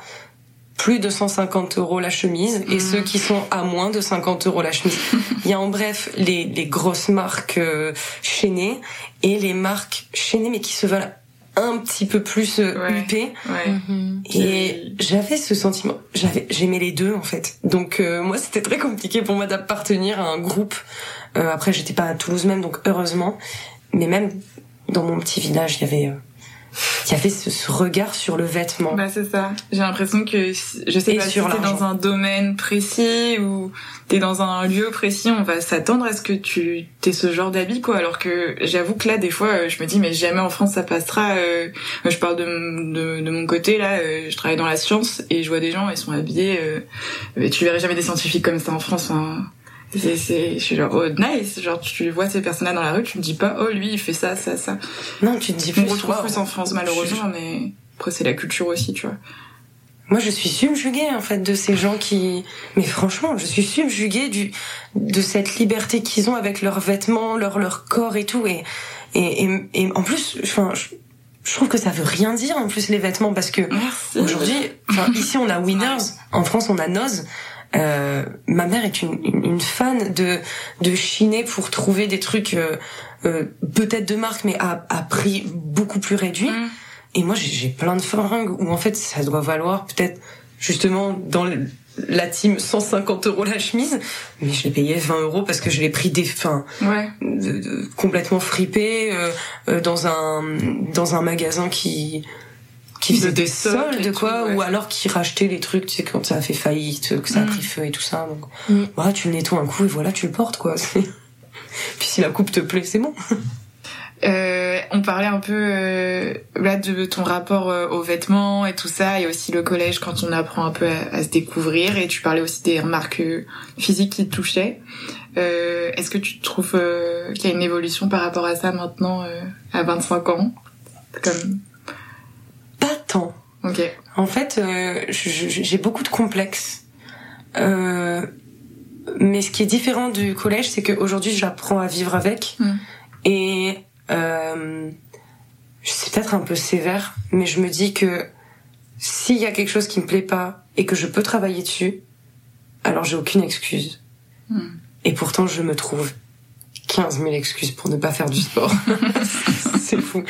plus de 150 euros la chemise et Mhm. ceux qui sont à moins de 50 euros la chemise. Il y a en bref les, les grosses marques euh, chaînées et les marques chaînées mais qui se veulent un petit peu plus euh, Ouais. huppées. ouais Mhm. Et j'avais ce sentiment, j'avais, j'aimais les deux en fait. Donc euh, moi c'était très compliqué pour moi d'appartenir à un groupe. Euh, après j'étais pas à Toulouse même, donc heureusement. Mais même dans mon petit village, il y avait, euh, y avait ce, ce regard sur le vêtement. Bah c'est ça. J'ai l'impression que je sais Et pas si t'es dans un domaine précis ou t'es dans un lieu précis, on va s'attendre à ce que tu t'aies ce genre d'habit quoi. Alors que j'avoue que là des fois euh, je me dis mais jamais en France ça passera. Euh, je parle de, de, de mon côté là, euh, je travaille dans la science et je vois des gens ils sont habillés. Euh, mais tu verrais jamais des scientifiques comme ça en France. Hein. C'est, c'est, je suis genre oh nice, genre tu vois ces personnes-là dans la rue, tu me dis pas oh lui il fait ça ça ça. Non, tu te dis On plus. retrouve waouh. plus en France malheureusement, mais après c'est la culture aussi tu vois. Moi, je suis subjuguée en fait de ces gens qui. Mais franchement, je suis subjuguée du de cette liberté qu'ils ont avec leurs vêtements, leur leur corps et tout. Et et et, et en plus, enfin, je, je trouve que ça veut rien dire en plus les vêtements parce que Merci. aujourd'hui, enfin, ici on a Winners, en France on a Noz. Euh, ma mère est une, une, une fan de de chiner pour trouver des trucs euh, euh, peut-être de marque mais à, à prix beaucoup plus réduit. Mm. Et moi, j'ai plein de fringues où en fait, ça doit valoir peut-être justement dans le- la team 150 euros la chemise, mais je l'ai payé 20 euros parce que je l'ai pris des, enfin, Ouais. de- de- complètement fripé euh, euh, dans un dans un magasin qui qui De faisait des soldes quoi, tout, ouais. ou alors qui rachetait les trucs, tu sais quand ça a fait faillite, que ça a Mm. pris feu et tout ça. Donc, Mm. voilà, tu le nettoies un coup et voilà, tu le portes quoi. Puis si la coupe te plaît, c'est bon. Euh, on parlait un peu euh, là de ton rapport euh, aux vêtements et tout ça, et aussi le collège quand on apprend un peu à, à se découvrir. Et tu parlais aussi des remarques euh, physiques qui te touchaient. Euh, Est-ce que tu trouves qu'il y a une évolution par rapport à ça maintenant euh, à 25 ans? Comme tant. En fait, euh, j'ai beaucoup de complexes. Euh, mais ce qui est différent du collège, c'est qu'aujourd'hui, j'apprends à vivre avec. Mm. Et euh, c'est peut-être un peu sévère, mais je me dis que s'il y a quelque chose qui me plaît pas et que je peux travailler dessus, alors j'ai aucune excuse. Mm. Et pourtant, je me trouve 15 000 excuses pour ne pas faire du sport. c'est fou.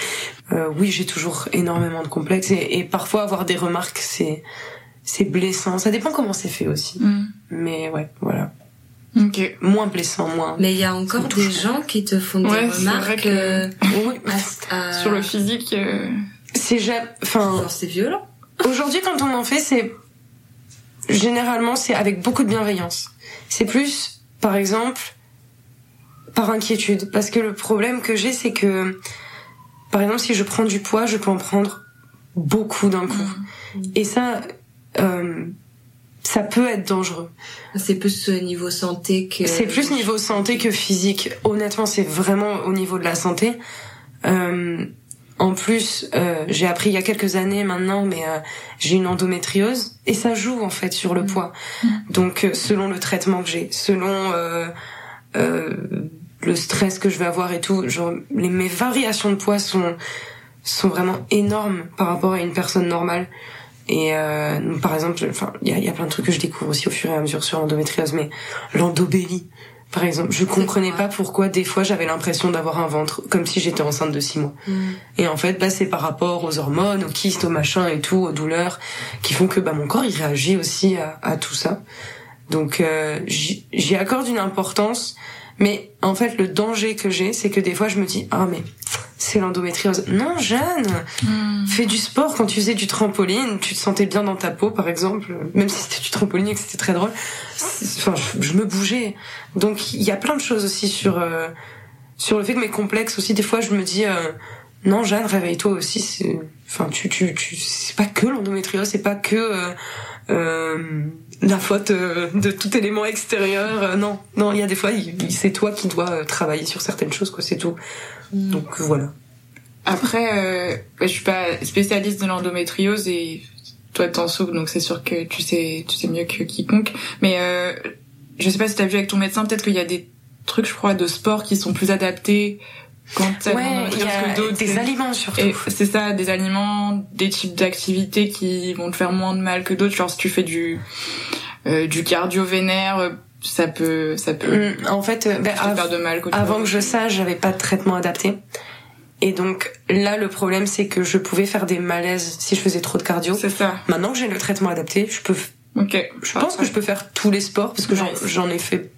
Euh, oui, j'ai toujours énormément de complexes et, et parfois avoir des remarques, c'est c'est blessant. Ça dépend comment c'est fait aussi. Mm. Mais ouais, voilà. Ok. Moins blessant, moins. Mais il y a encore des gens qui te font Ouais, des remarques que- euh, Oui, à- Sur le physique. euh, c'est ja- enfin c'est violent. aujourd'hui quand on en fait, c'est généralement c'est avec beaucoup de bienveillance. C'est plus, par exemple, par inquiétude, parce que le problème que j'ai, c'est que, par exemple, si je prends du poids, je peux en prendre beaucoup d'un coup, et ça, euh, ça peut être dangereux. C'est plus au niveau santé que. C'est plus niveau santé que physique. Honnêtement, c'est vraiment au niveau de la santé. Euh, en plus, euh, j'ai appris il y a quelques années maintenant, mais euh, j'ai une endométriose et ça joue en fait sur le poids. Donc, euh, selon le traitement que j'ai, selon euh, euh, le stress que je vais avoir et tout, genre les, mes variations de poids sont sont vraiment énormes par rapport à une personne normale. Et euh, donc, par exemple, enfin, il y a, il y a plein de trucs que je découvre aussi au fur et à mesure sur l'endométriose, mais l'endobélie, par exemple, je comprenais pas pourquoi des fois j'avais l'impression d'avoir un ventre, comme si j'étais enceinte de six mois. Mm. Et en fait, bah, c'est par rapport aux hormones, aux kystes, aux machins et tout, aux douleurs, qui font que bah, mon corps il réagit aussi à, à tout ça. Donc euh, j'y accorde une importance, mais en fait le danger que j'ai, c'est que des fois je me dis ah mais c'est l'endométriose. Non, Jeanne, mm. fais du sport quand tu faisais du trampoline, tu te sentais bien dans ta peau par exemple, même si c'était du trampoline et que c'était très drôle. Enfin, je, je me bougeais. Donc il y a plein de choses aussi sur euh, sur le fait que mes complexes aussi des fois je me dis euh, non Jeanne réveille-toi aussi. c'est- Enfin tu tu tu c'est pas que l'endométriose, c'est pas que euh, euh, la faute euh, de tout élément extérieur. euh, non non il y a des fois c'est toi qui dois euh, travailler sur certaines choses quoi c'est tout. Donc voilà. Après, euh, bah, je suis pas spécialiste de l'endométriose et toi t'en souffres, donc c'est sûr que tu sais, tu sais mieux que quiconque. Mais euh, je sais pas si t'as vu avec ton médecin, peut-être qu'il y a des trucs, je crois, de sport qui sont plus adaptés quand Ouais, il y a que des aliments surtout. C'est ça, des aliments, des types d'activités qui vont te faire moins de mal que d'autres. Genre si tu fais du euh, du cardio vénère, ça peut ça peut Hum, En fait, euh, ben, te av- faire de mal. qu'autre avant que je sache, j'avais pas de traitement adapté. Et donc là, le problème, c'est que je pouvais faire des malaises si je faisais trop de cardio. c'est ça. Maintenant que j'ai le traitement adapté, je peux, Ok. je pense que je peux faire tous les sports parce que Nice. j'en ai fait,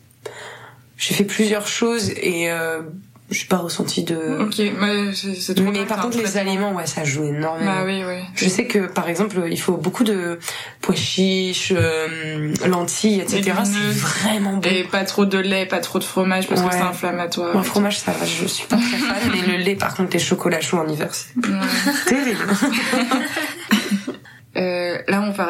j'ai fait plusieurs choses et euh, je suis pas ressenti de. Ok, ouais, c'est trop Mais par contre, les aliments, ouais, ça joue énormément. Bah oui, oui. Je sais que par exemple, il faut beaucoup de pois chiches, euh, lentilles, etc. C'est vraiment bon. Et pas trop de lait, pas trop de fromage parce Ouais. que c'est inflammatoire. Moi, fromage, ça va, je suis pas très fan, mais le lait, par contre, les chocolats chauds en hiver, c'est Ouais. terrible.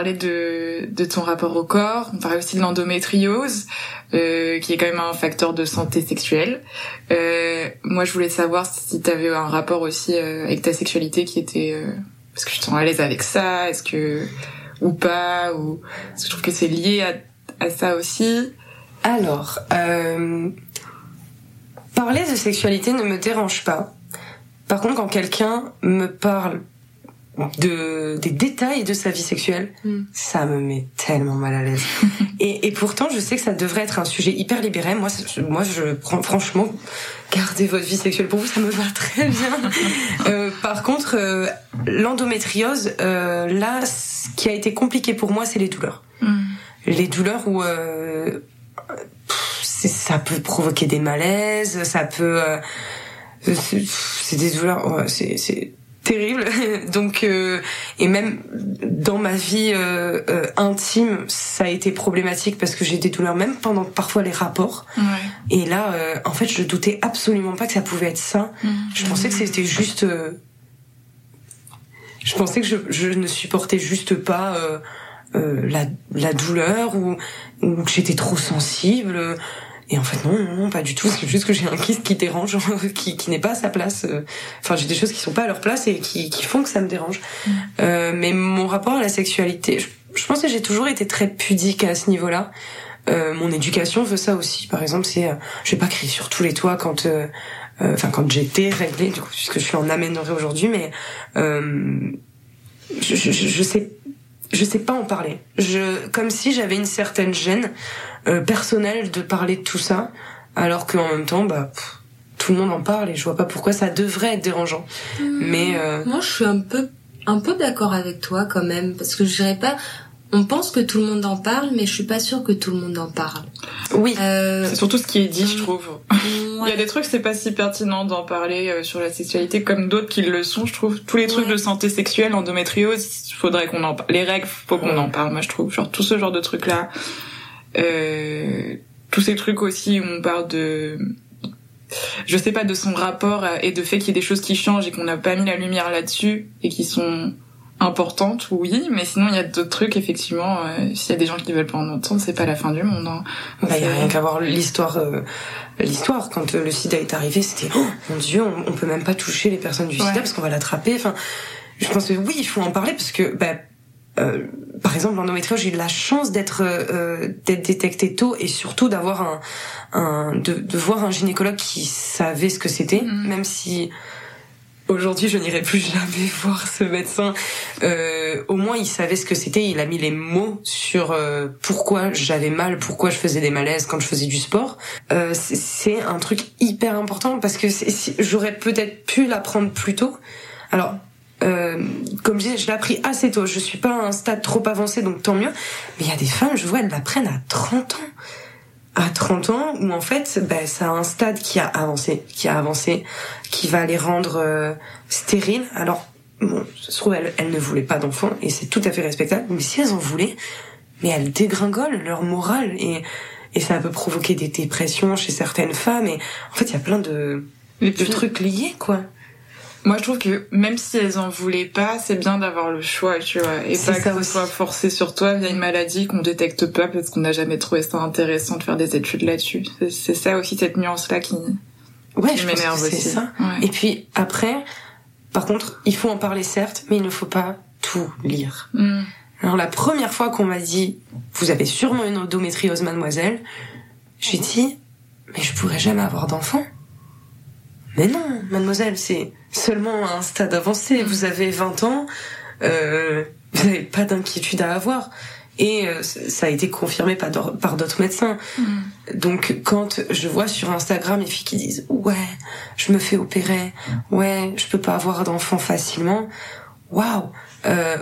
Parlait de, de ton rapport au corps, on parlait aussi de l'endométriose, euh, qui est quand même un facteur de santé sexuelle. Euh, moi, je voulais savoir si tu avais un rapport aussi euh, avec ta sexualité qui était... Est-ce que tu te sens à l'aise avec ça? Est-ce que... ou pas? Ou Parce que je trouve que c'est lié à, à ça aussi. Alors, parler de sexualité ne me dérange pas. Par contre, quand quelqu'un me parle de des détails de sa vie sexuelle, Mm. ça me met tellement mal à l'aise. et, et pourtant, je sais que ça devrait être un sujet hyper libéré. Moi, moi, je prends franchement, gardez votre vie sexuelle pour vous, ça me va très bien. Euh, par contre, euh, l'endométriose, euh, là, ce qui a été compliqué pour moi, c'est les douleurs les douleurs où euh, pff, ça peut provoquer des malaises, ça peut euh, c'est des douleurs ouais, c'est terrible donc euh, et même dans ma vie euh, euh, intime ça a été problématique parce que j'ai des douleurs même pendant parfois les rapports Ouais. et là euh, en fait je doutais absolument pas que ça pouvait être ça je pensais que c'était juste euh, je pensais que je, je ne supportais juste pas la, la douleur ou, ou que j'étais trop sensible. Et en fait, non, non, pas du tout. C'est juste que j'ai un kyste qui dérange, qui, qui n'est pas à sa place. Euh, Enfin, j'ai des choses qui sont pas à leur place et qui, qui font que ça me dérange. Euh, mais mon rapport à la sexualité, je, je pense que j'ai toujours été très pudique à ce niveau-là. Euh, mon éducation veut ça aussi. Par exemple, c'est, euh, je vais pas crier sur tous les toits quand, euh, euh, enfin, quand j'étais réglée, du coup, puisque je suis en aménorrhée aujourd'hui, mais euh, je, je, je je sais je sais pas en parler. Je comme si j'avais une certaine gêne euh, personnelle de parler de tout ça, alors qu'en même temps, bah pff, tout le monde en parle et je vois pas pourquoi ça devrait être dérangeant. Mais euh, Moi, je suis un peu, un peu d'accord avec toi quand même, parce que je dirais pas. On pense que tout le monde en parle, mais je suis pas sûre que tout le monde en parle. oui, Euh, C'est surtout ce qui est dit, je trouve. Il y a des trucs, c'est pas si pertinent d'en parler euh, sur la sexualité comme d'autres qui le sont, je trouve. Tous les trucs de santé sexuelle, endométriose, faudrait qu'on en parle. Les règles, faut qu'on en parle, moi je trouve. Genre tout ce genre de trucs-là. Euh, tous ces trucs aussi où on parle de... Je sais pas, de son rapport et de fait qu'il y ait des choses qui changent et qu'on n'a pas mis la lumière là-dessus et qui sont importantes, oui, mais sinon il y a d'autres trucs, effectivement, euh, s'il y a des gens qui veulent pas en entendre, c'est pas la fin du monde. Hein. bah y a C'est- rien qu'à voir l'histoire. euh, l'histoire quand euh, le SIDA est arrivé, c'était oh mon Dieu, on, on peut même pas toucher les personnes du Ouais. SIDA parce qu'on va l'attraper. Enfin, je pense que oui, il faut en parler parce que bah euh, par exemple, l'endométriose, j'ai eu la chance d'être euh, d'être détectée tôt et surtout d'avoir un, un de, de voir un gynécologue qui savait ce que c'était, Mhm. même si aujourd'hui je n'irai plus jamais voir ce médecin. Euh, au moins, il savait ce que c'était. Il a mis les mots sur euh, pourquoi j'avais mal, pourquoi je faisais des malaises quand je faisais du sport. Euh, c'est- un truc hyper important parce que j'aurais peut-être pu l'apprendre plus tôt. Alors, euh, comme je disais, je l'ai appris assez tôt. Je suis pas à un stade trop avancé, donc tant mieux. Mais il y a des femmes, je vois, elles l'apprennent à 30 ans. À 30 ans, où en fait, ben, ça a un stade qui a avancé, qui a avancé, qui va les rendre euh, stériles. Alors, bon, ça se trouve, elles, elles ne voulaient pas d'enfants, et c'est tout à fait respectable. Mais si elles en voulaient, mais elles dégringolent leur morale, et, et ça peut provoquer des dépressions chez certaines femmes. Et en fait, il y a plein de, de trucs liés, quoi. Moi, je trouve que même si elles en voulaient pas, c'est bien d'avoir le choix, tu vois, et pas que ce aussi. soit forcé sur toi via une maladie qu'on détecte pas parce qu'on n'a jamais trouvé ça intéressant de faire des études là-dessus. C'est- ça aussi cette nuance-là qui, Ouais, qui m'énerve aussi. ça. Ouais. Et puis après, par contre, il faut en parler certes, mais il ne faut pas tout lire. Mm. Alors la première fois qu'on m'a dit, vous avez sûrement une endométriose, mademoiselle, j'ai dit, mais je pourrais jamais avoir d'enfant. Mais non, mademoiselle, c'est seulement à un stade avancé. Vous avez 20 ans, euh, vous n'avez pas d'inquiétude à avoir. Et euh, ça a été confirmé par d'autres médecins. Mm. Donc quand je vois sur Instagram les filles qui disent ouais, je me fais opérer, ouais, je peux pas avoir d'enfant facilement, waouh, euh,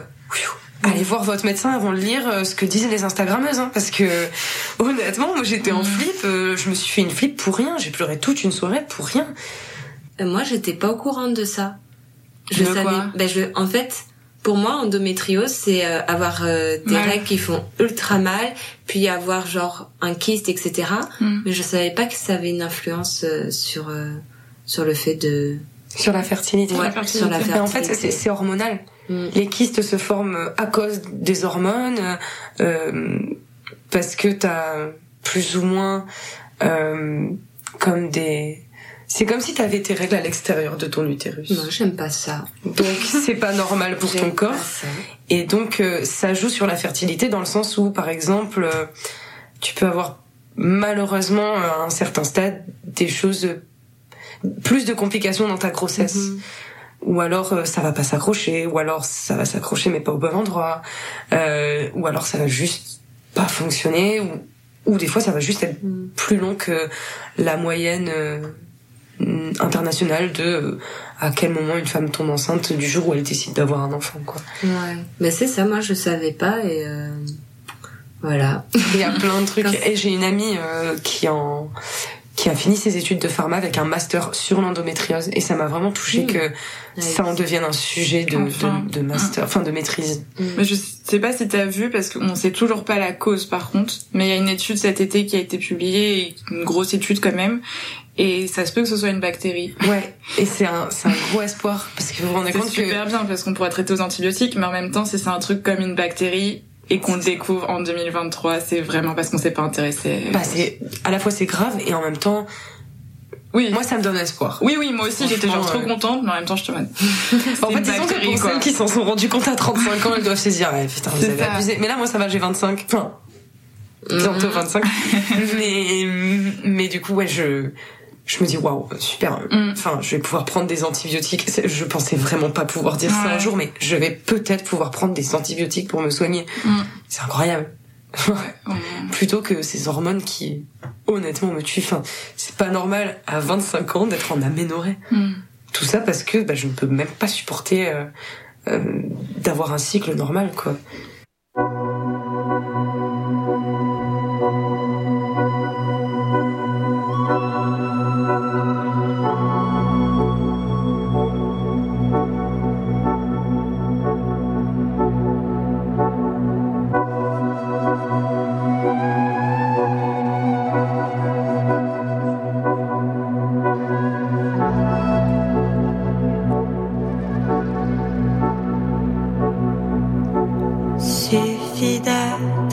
allez voir votre médecin avant de lire euh, ce que disent les Instagrammeuses, hein, parce que honnêtement, moi j'étais en flip, euh, je me suis fait une flip pour rien, j'ai pleuré toute une soirée pour rien. Euh, Moi, j'étais pas au courant de ça. Je De savais. quoi ben, je, en fait, pour moi, endométriose, c'est euh, avoir euh, des Mal. règles qui font ultra mal, puis avoir genre un kyste, etc. Mm. Mais je savais pas que ça avait une influence euh, sur euh, sur le fait de Sur la fertilité. ouais, fertilité. sur la Mais fertilité. en fait, c'est c'est hormonal. Mm. Les kystes se forment à cause des hormones, euh, parce que t'as plus ou moins euh, comme des... C'est comme si t'avais tes règles à l'extérieur de ton utérus. Non, j'aime pas ça. Donc c'est pas normal pour ton corps. Et donc euh, ça joue sur la fertilité dans le sens où, par exemple, euh, tu peux avoir malheureusement à un certain stade des choses, euh, plus de complications dans ta grossesse. Mhm. Ou alors euh, ça va pas s'accrocher, ou alors ça va s'accrocher mais pas au bon endroit, euh, ou alors ça va juste pas fonctionner, ou, ou des fois ça va juste être Mm. plus long que la moyenne euh, internationale de euh, à quel moment une femme tombe enceinte du jour où elle décide d'avoir un enfant quoi. Ouais. Mais c'est ça, moi je savais pas et euh, voilà. Il y a plein de trucs Quand- et j'ai une amie euh, qui en qui a fini ses études de pharma avec un master sur l'endométriose et ça m'a vraiment touché Mmh. que ça en devienne un sujet de, Enfin. de, de master, enfin de maîtrise. Mais je sais pas si t'as vu parce qu'on sait toujours pas la cause par contre. Mais il y a une étude cet été qui a été publiée, une grosse étude quand même, et ça se peut que ce soit une bactérie. Ouais, et c'est un, c'est un gros espoir parce que vous vous rendez C'est compte que super bien parce qu'on pourrait traiter aux antibiotiques, mais en même temps, si c'est un truc comme une bactérie et qu'on le découvre en 2023, c'est vraiment parce qu'on s'est pas intéressé. bah, c'est à la fois c'est grave et en même temps oui, moi ça me donne espoir. oui, oui, moi aussi j'étais genre trop contente, mais en même temps je te mode. En fait, disons que pour quoi. celles qui s'en sont rendues compte à 35 ans, elles doivent se dire, ouais, putain, vous C'est avez ça. abusé. Mais là, moi, ça va, j'ai 25. Enfin, bientôt 25. mais, mais du coup, ouais, je, je me dis, waouh, super. Mm. Enfin, je vais pouvoir prendre des antibiotiques. Je pensais vraiment pas pouvoir dire ça un jour, mais je vais peut-être pouvoir prendre des antibiotiques pour me soigner. Mm. C'est incroyable. Ouais. Plutôt que ces hormones qui, honnêtement, me tuent. Enfin, c'est pas normal à 25 ans d'être en aménorrhée. Mm. Tout ça parce que bah, je ne peux même pas supporter euh, euh, d'avoir un cycle normal, quoi. that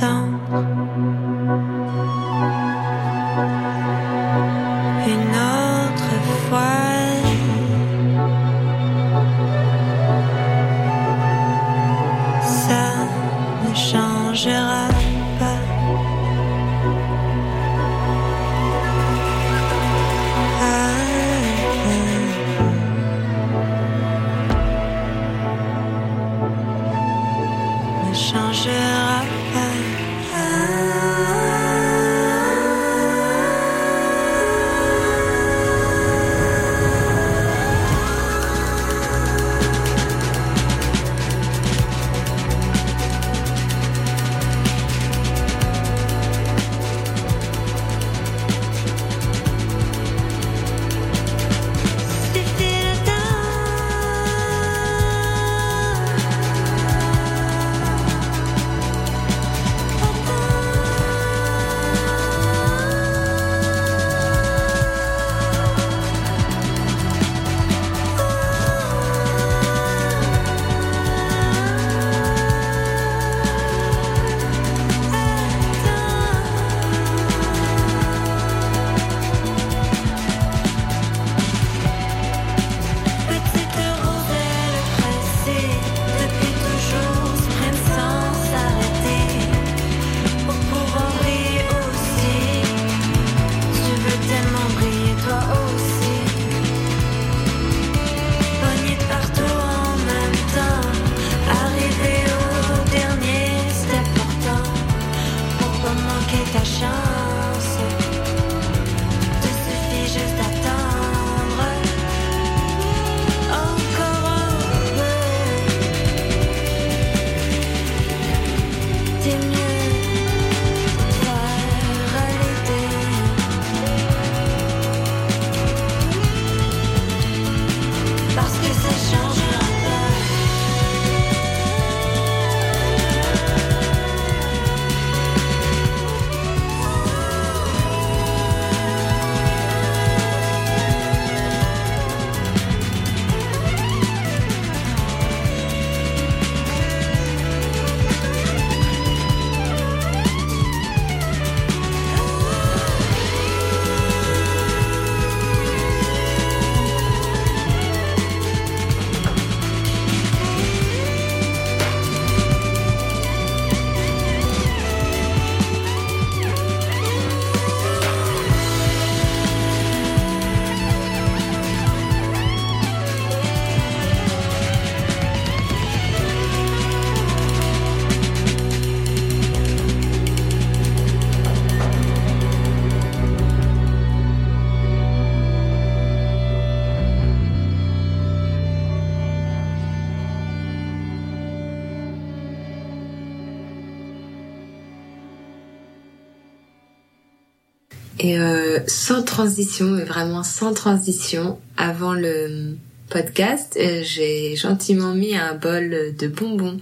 sans transition, vraiment sans transition, avant le podcast, euh, j'ai gentiment mis un bol de bonbons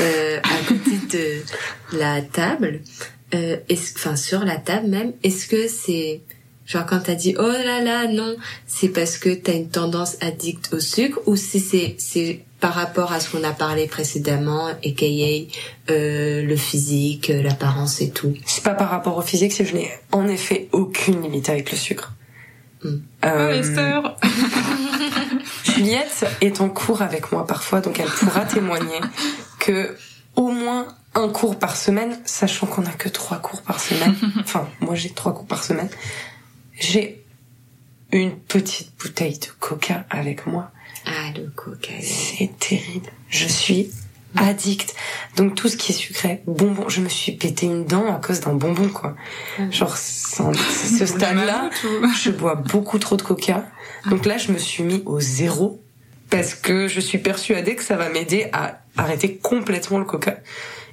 euh, à côté de la table, euh, est-ce- enfin sur la table même. Est-ce que c'est genre quand t'as dit oh là là non, c'est parce que t'as une tendance addicte au sucre ou si c'est c'est par rapport à ce qu'on a parlé précédemment, aka euh, le physique, euh, l'apparence et tout. C'est pas par rapport au physique, c'est que je n'ai en effet aucune limite avec le sucre. Mm. Oh, Euh, les sœurs Juliette est en cours avec moi parfois, donc elle pourra témoigner que au moins un cours par semaine, sachant qu'on a que trois cours par semaine. Enfin, moi j'ai trois cours par semaine. J'ai une petite bouteille de coca avec moi. C'est terrible. Je suis addict. Donc tout ce qui est sucré, bonbon, je me suis pété une dent à cause d'un bonbon quoi. Genre sans- ce stade-là, je bois beaucoup trop de coca. Donc là, je me suis mis au zéro parce que je suis persuadée que ça va m'aider à arrêter complètement le coca.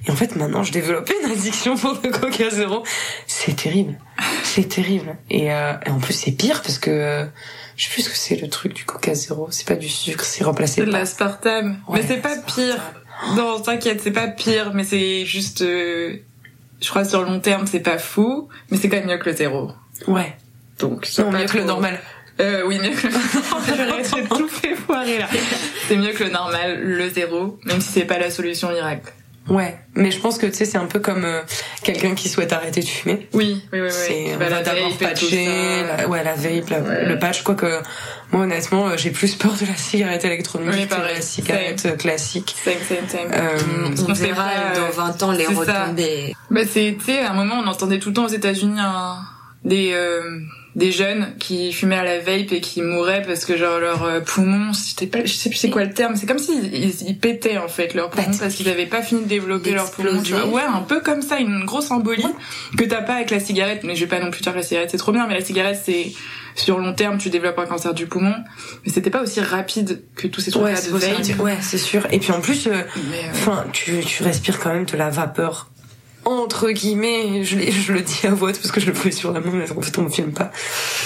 Et en fait, maintenant, je développe une addiction pour le coca zéro. C'est terrible. C'est terrible. Et, euh, et en plus, c'est pire parce que euh, je sais plus ce que c'est le truc du coca zéro. C'est pas du sucre, c'est remplacé C'est de par... l'aspartame. Ouais, mais c'est pas pire. Non, t'inquiète, c'est pas pire, mais c'est juste... euh, je crois sur le long terme, c'est pas fou, mais c'est quand même mieux que le zéro. Ouais. Donc, Non, mieux que le normal. Euh, oui, mieux que le normal. J'ai tout fait foirer là. C'est mieux que le normal, le zéro, même si c'est pas la solution miracle. Ouais. Mais je pense que, tu sais, c'est un peu comme euh, quelqu'un qui souhaite arrêter de fumer. Oui, oui, oui, oui. C'est on Bah, va la d'abord patcher, la, ouais la vape, la- Ouais. le patch. Quoique moi honnêtement, euh, j'ai plus peur de la cigarette électronique Oui, que de la cigarette euh, classique. Same, same, same. Euh, On verra euh, dans 20 ans les c'est ça. retombées. Bah c'est, tu sais, à un moment, on entendait tout le temps aux États-Unis un- des euh, des jeunes qui fumaient à la vape et qui mouraient parce que genre leurs euh, poumons, c'était pas, je sais plus c'est quoi le terme, c'est comme s'ils ils, ils pétaient en fait leurs poumons Bah, parce qu'ils avaient pas fini de développer leurs poumons. Tu vois. D'exploser. Ouais, un peu comme ça, une grosse embolie que t'as pas avec la cigarette. Mais je vais pas non plus dire que la cigarette c'est trop bien, mais la cigarette c'est sur long terme tu développes un cancer du poumon, mais c'était pas aussi rapide que tous ces trucs ouais, là de vape. ouais, c'est sûr. Et puis en plus, euh, euh, enfin, tu, tu respires quand même de la vapeur. Entre guillemets, je, le dis à voix haute parce que je le fais sur la main, mais en fait on me filme pas.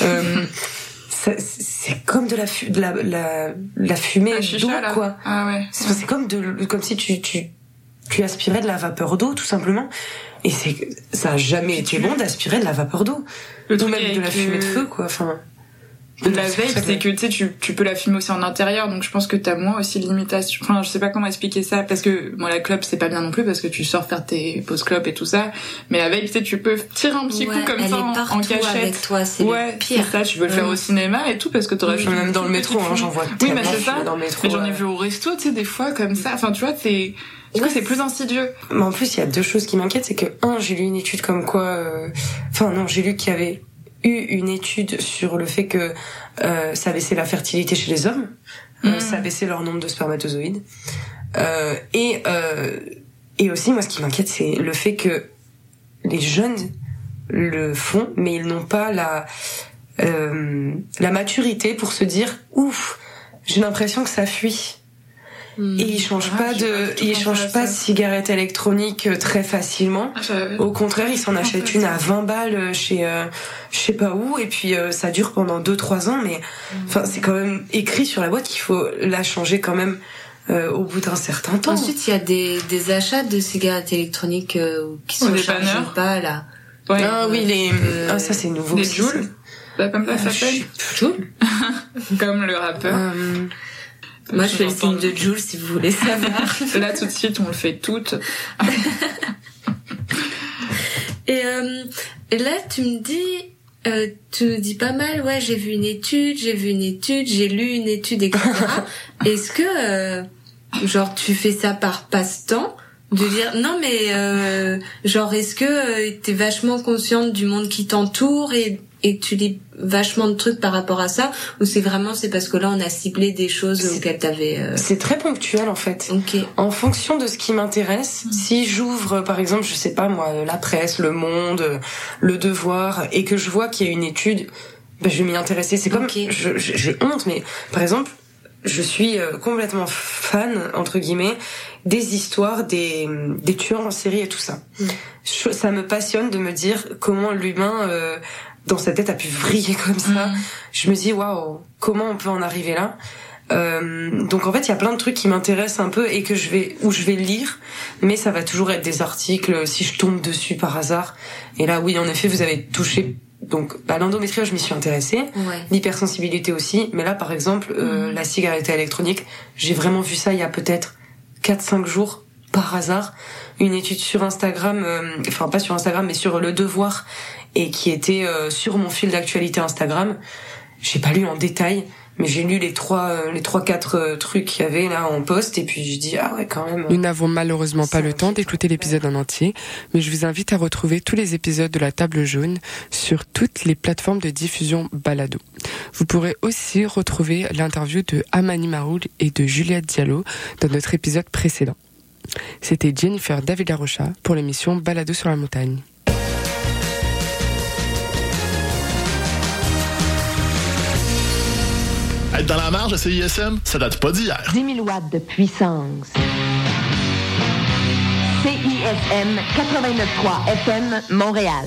Euh, c'est comme de la, fu- de la, la, la fumée chicha, d'eau, quoi. Ah ouais. C'est comme de, comme si tu, tu, tu aspirais de la vapeur d'eau, tout simplement. Et c'est, ça a jamais été bon d'aspirer de la vapeur d'eau. Le Ou même de la fumée de feu, quoi. Enfin. De la vape, c'est que tu sais, tu, tu peux la fumer aussi en intérieur, donc je pense que t'as moins aussi de limitations. Enfin, je sais pas comment expliquer ça, parce que moi la clope c'est pas bien non plus parce que tu sors faire tes pauses clopes et tout ça. Mais la vape, tu sais, tu peux tirer un petit Ouais, coup comme ça en, cachette. avec toi, c'est ouais, pire. c'est ça. Tu veux le faire Ouais. au cinéma et tout parce que t'aurais même dans le métro, hein, j'en vois Oui, mais c'est ça. dans le métro. Mais j'en ai vu au resto, tu sais, des fois comme ça. Enfin, tu vois, c'est. Du coup, Ouais. c'est plus insidieux. Mais en plus, il y a deux choses qui m'inquiètent, c'est que un, j'ai lu une étude comme quoi, euh, enfin non, j'ai lu qu'il y avait eu une étude sur le fait que euh, ça baissait la fertilité chez les hommes, euh, Mm. ça baissait leur nombre de spermatozoïdes, euh, et euh, et aussi moi, ce qui m'inquiète, c'est le fait que les jeunes le font, mais ils n'ont pas la euh, la maturité pour se dire ouf, j'ai l'impression que ça fuit. Et ils changent pas de, ils changent pas de cigarette électronique euh, très facilement. Ah, Au contraire, ils s'en achètent une à 20 balles chez euh, je sais pas où et puis euh, ça dure pendant 2 3 ans mais enfin c'est quand même écrit sur la boîte qu'il faut la changer quand même euh, au bout d'un certain temps. Ensuite, il y a des, des achats de cigarettes électroniques euh, qui sont des chargés pas là. Ouais. ah oui, les Euh, ah ça c'est nouveau. aussi, Jules Bah, comme ça s'appelle. Joule Comme le rappeur. Euh, Moi, je fais le signe de Jules si vous voulez savoir. Là, tout de suite, on le fait toutes. Et, euh, et là, tu me dis, euh, tu nous dis pas mal, ouais, j'ai vu une étude, j'ai vu une étude, j'ai lu une étude, etc. Est-ce que, euh, genre, tu fais ça par passe-temps de dire non mais euh, genre est-ce que euh, t'es vachement consciente du monde qui t'entoure et et tu lis vachement de trucs par rapport à ça ou c'est vraiment c'est parce que là on a ciblé des choses auxquelles t'avais euh... c'est très ponctuel en fait. ok En fonction de ce qui m'intéresse, si j'ouvre euh, par exemple, je sais pas moi, la presse, le monde, euh, le devoir, et que je vois qu'il y a une étude, ben, je vais m'y intéresser. C'est comme, Ok. je- je- j'ai honte, mais par exemple, je suis euh, complètement fan entre guillemets des histoires des, des tueurs en série et tout ça. Mm. Ça me passionne de me dire comment l'humain euh, dans sa tête a pu vriller comme ça. Mm. Je me dis waouh, comment on peut en arriver là? Euh, donc en fait, il y a plein de trucs qui m'intéressent un peu et que je vais où je vais lire, mais ça va toujours être des articles si je tombe dessus par hasard. Et là, oui, en effet, vous avez touché. Donc, bah, l'endométriose, je m'y suis intéressée. ouais L'hypersensibilité aussi. Mais là, par exemple, euh, la cigarette électronique, j'ai vraiment vu ça il y a peut-être 4-5 jours par hasard. Une étude sur Instagram, euh, enfin pas sur Instagram, mais sur Le Devoir, et qui était euh, sur mon fil d'actualité Instagram. J'ai pas lu en détail, mais j'ai lu les trois, euh, les trois quatre euh, trucs qu'il y avait là en poste, et puis je dis ah ouais quand même. Nous n'avons malheureusement pas le temps d'écouter l'épisode en entier, mais je vous invite à retrouver tous les épisodes de la table jaune sur toutes les plateformes de diffusion balado. Vous pourrez aussi retrouver l'interview de Amani Maroul et de Juliette Diallo dans notre épisode précédent. C'était Jennifer David Rocha pour l'émission Balado sur la montagne. Être dans la marge de CISM, ça date pas d'hier. 10 000 watts de puissance. CISM 89.3 FM Montréal.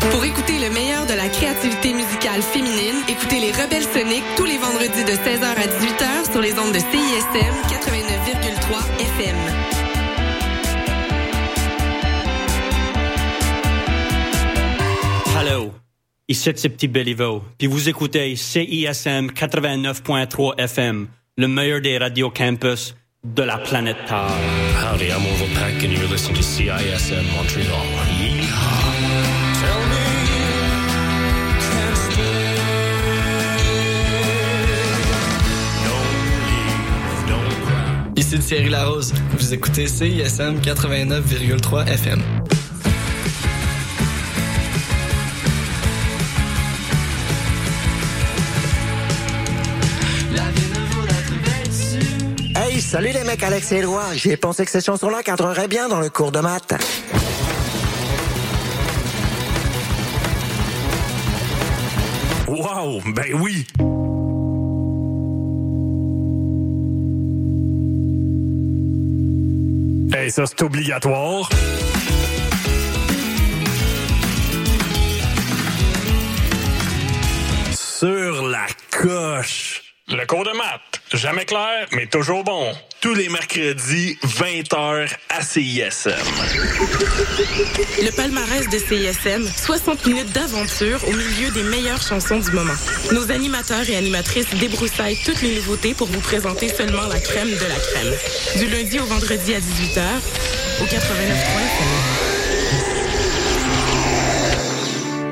Pour écouter le meilleur de la créativité musicale féminine, écoutez les Rebelles Soniques tous les vendredis de 16h à 18h sur les ondes de CISM 89,3 FM. Hello, ici c'est Petit Béliveau, puis vous écoutez CISM 89.3 FM, le meilleur des radios campus de la planète Terre. Howdy, I'm Orville Peck, and you're listening to CISM Montreal. Ici Thierry Larose. Vous écoutez CISM 89,3 FM. Hey, salut les mecs, Alex et Éloi. J'ai pensé que cette chanson-là cadrerait bien dans le cours de maths. Wow, ben oui. Hey, ça c'est obligatoire. Sur la coche. Le cours de maths, jamais clair, mais toujours bon. Tous les mercredis, 20h à CISM. Le palmarès de CISM, 60 minutes d'aventure au milieu des meilleures chansons du moment. Nos animateurs et animatrices débroussaillent toutes les nouveautés pour vous présenter seulement la crème de la crème. Du lundi au vendredi à 18h, au 89.3